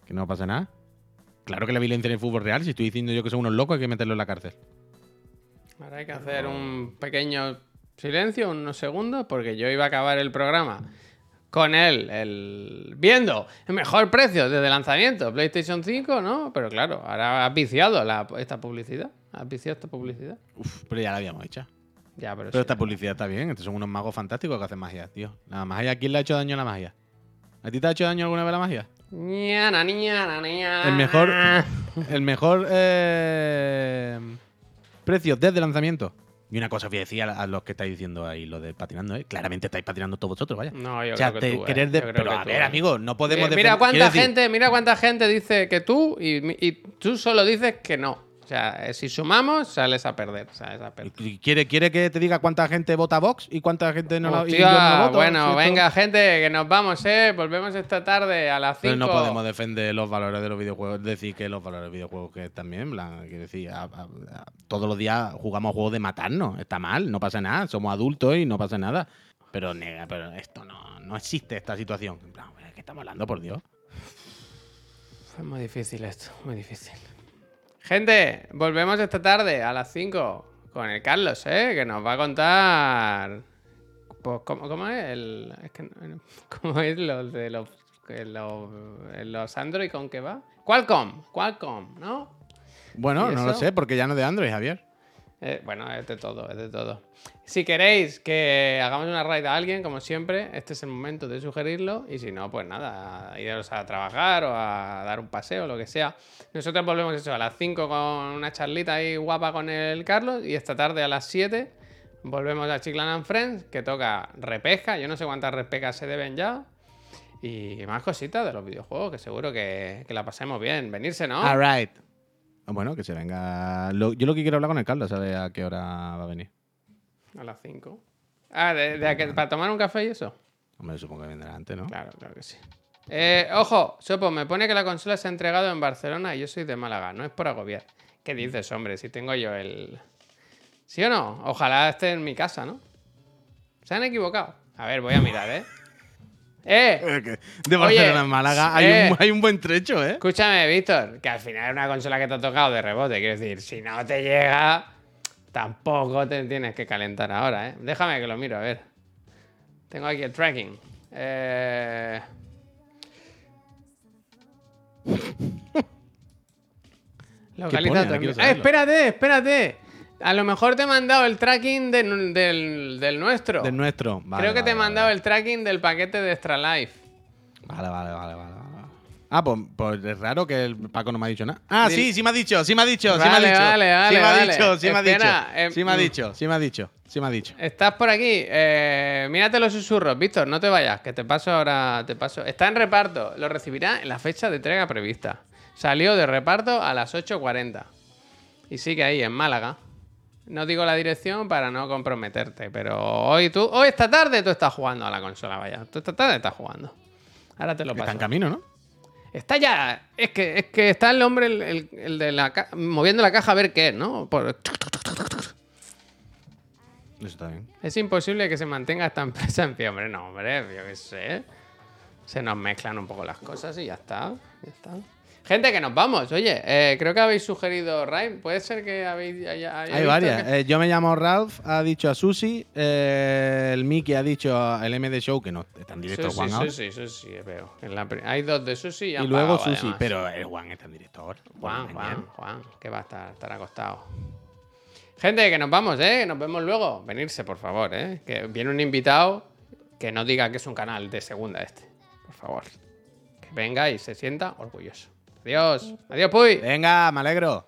Que no pasa nada. Claro que la violencia en el fútbol real, si estoy diciendo yo que son unos locos, hay que meterlos en la cárcel. Ahora hay que hacer un pequeño silencio, unos segundos, porque yo iba a acabar el programa con él, el, viendo el mejor precio desde lanzamiento, PlayStation 5, ¿no? Pero claro, ahora has viciado la- esta publicidad. Has viciado esta publicidad. Uf, pero ya la habíamos hecho. Ya, pero, Pero sí. esta publicidad está bien, estos son unos magos fantásticos que hacen magia, tío. La magia, ¿quién le ha hecho daño a la magia? ¿A ti te ha hecho daño alguna vez la magia? Ñana, ñana, ñana. El mejor, el mejor eh, precio desde lanzamiento. Y una cosa os voy a los que estáis diciendo ahí, lo de patinando, ¿eh? Claramente estáis patinando todos vosotros, vaya. No, yo o sea, creo que eh. querer de- creo pero que a tú, ver, eh. amigo, no podemos mira cuánta decir- gente, mira cuánta gente dice que tú y, y tú solo dices que no. O sea, eh, si sumamos, sales a perder. Sales a perder. ¿Y ¿Quiere, ¿Quiere que te diga cuánta gente vota Vox y cuánta gente no la y yo Hostia, no voto? bueno, venga, gente, que nos vamos, ¿eh? Volvemos esta tarde a las 5. Pero no podemos defender los valores de los videojuegos. Decir, que los valores de los videojuegos que también, quiero decir, a- a- a- todos los días jugamos juegos de matarnos. Está mal, no pasa nada. Somos adultos y no pasa nada. Pero, nega, pero esto no, no existe, esta situación. En plan, ¿qué estamos hablando, por Dios? Es muy difícil esto, muy difícil. Gente, volvemos esta tarde a las 5 con el Carlos, ¿eh? Que nos va a contar. Pues, ¿cómo, cómo es? El, es que no- ¿Cómo es los de los, que los, los Android con qué va? Qualcomm, Qualcomm, ¿no? Bueno, ¿Y no lo sé, porque ya no es de Android, Javier. Eh, bueno, es de todo, es de todo. Si queréis que hagamos una raid a alguien, como siempre, este es el momento de sugerirlo. Y si no, pues nada, iros a trabajar o a dar un paseo, lo que sea. Nosotros volvemos eso a las 5 con una charlita ahí guapa con el Carlos. Y esta tarde a las 7 volvemos a Chiclan and Friends, que toca repesca. Yo no sé cuántas repescas se deben ya. Y más cositas de los videojuegos, que seguro que, que la pasemos bien. Venirse, ¿no? All right. Ah, Bueno, que se venga. Lo- yo lo que quiero hablar con el Carlos, ¿sabe a qué hora va a venir? A las 5. Ah, de, de a que- para tomar un café y eso. Hombre, supongo que vendrá antes, ¿no? Claro, claro que sí. Eh, ojo, Sopo, me pone que la consola se ha entregado en Barcelona y yo soy de Málaga. No es por agobiar. ¿Qué dices, hombre? Si tengo yo el. ¿Sí o no? Ojalá esté en mi casa, ¿no? Se han equivocado. A ver, voy a mirar, ¿eh? ¡Eh! De Barcelona a Málaga hay, eh. un, hay un buen trecho, ¿eh? Escúchame, Víctor, que al final es una consola que te ha tocado de rebote. Quiero decir, si no te llega, tampoco te tienes que calentar ahora, ¿eh? Déjame que lo miro, a ver. Tengo aquí el tracking. Eh... Localiza pone? ¡Eh, espérate, espérate! A lo mejor te he mandado el tracking del, del, del nuestro. Del nuestro. Vale, Creo que te he vale, mandado vale. el tracking del paquete de Extra Life. Vale, vale, vale, vale. Ah, pues, pues es raro que el Paco no me ha dicho nada. Ah, sí, sí me ha dicho, sí me ha dicho, sí me ha dicho. vale, vale, sí me ha vale. dicho, sí me ha Espera, dicho. eh, sí me ha mm. dicho, sí me ha dicho, sí me ha dicho. Estás por aquí. Eh, mírate los susurros, Víctor. No te vayas, que te paso ahora. Te paso. Está en reparto. Lo recibirá en la fecha de entrega prevista. Salió de reparto a las 8.40. Y sigue ahí, en Málaga. No digo la dirección para no comprometerte, pero hoy tú, hoy esta tarde tú estás jugando a la consola, vaya. Tú esta tarde estás jugando. Ahora te lo Está paso. en camino, ¿no? Está ya. Es que, es que está el hombre, el, el- el de la ca- moviendo la caja a ver qué es, ¿no? Por- Eso está bien. Es imposible que se mantenga esta empresa en pie, hombre. No, hombre, yo qué sé. Se nos mezclan un poco las cosas y ya está. Ya está. Gente, que nos vamos. Oye, eh, creo que habéis sugerido Rhyme. Puede ser que habéis. haya- haya Hay varias. que- Eh, yo me llamo Ralph, ha dicho a Susi. eh, el Mickey ha dicho al MD Show, que no está en directo Juan ahora. Sushi, Sushi, veo. Hay dos de Sushi y, Y luego pagado, Susi, además. pero el Juan está en directo ahora. Juan, Juan, mañana. Juan, que va a estar, estar acostado. Gente, que nos vamos, ¿eh? Nos vemos luego. Venirse, por favor, ¿eh? Que viene un invitado que no diga que es un canal de segunda este. Por favor. Que venga y se sienta orgulloso. Adiós. Adiós, Puy. Venga, me alegro.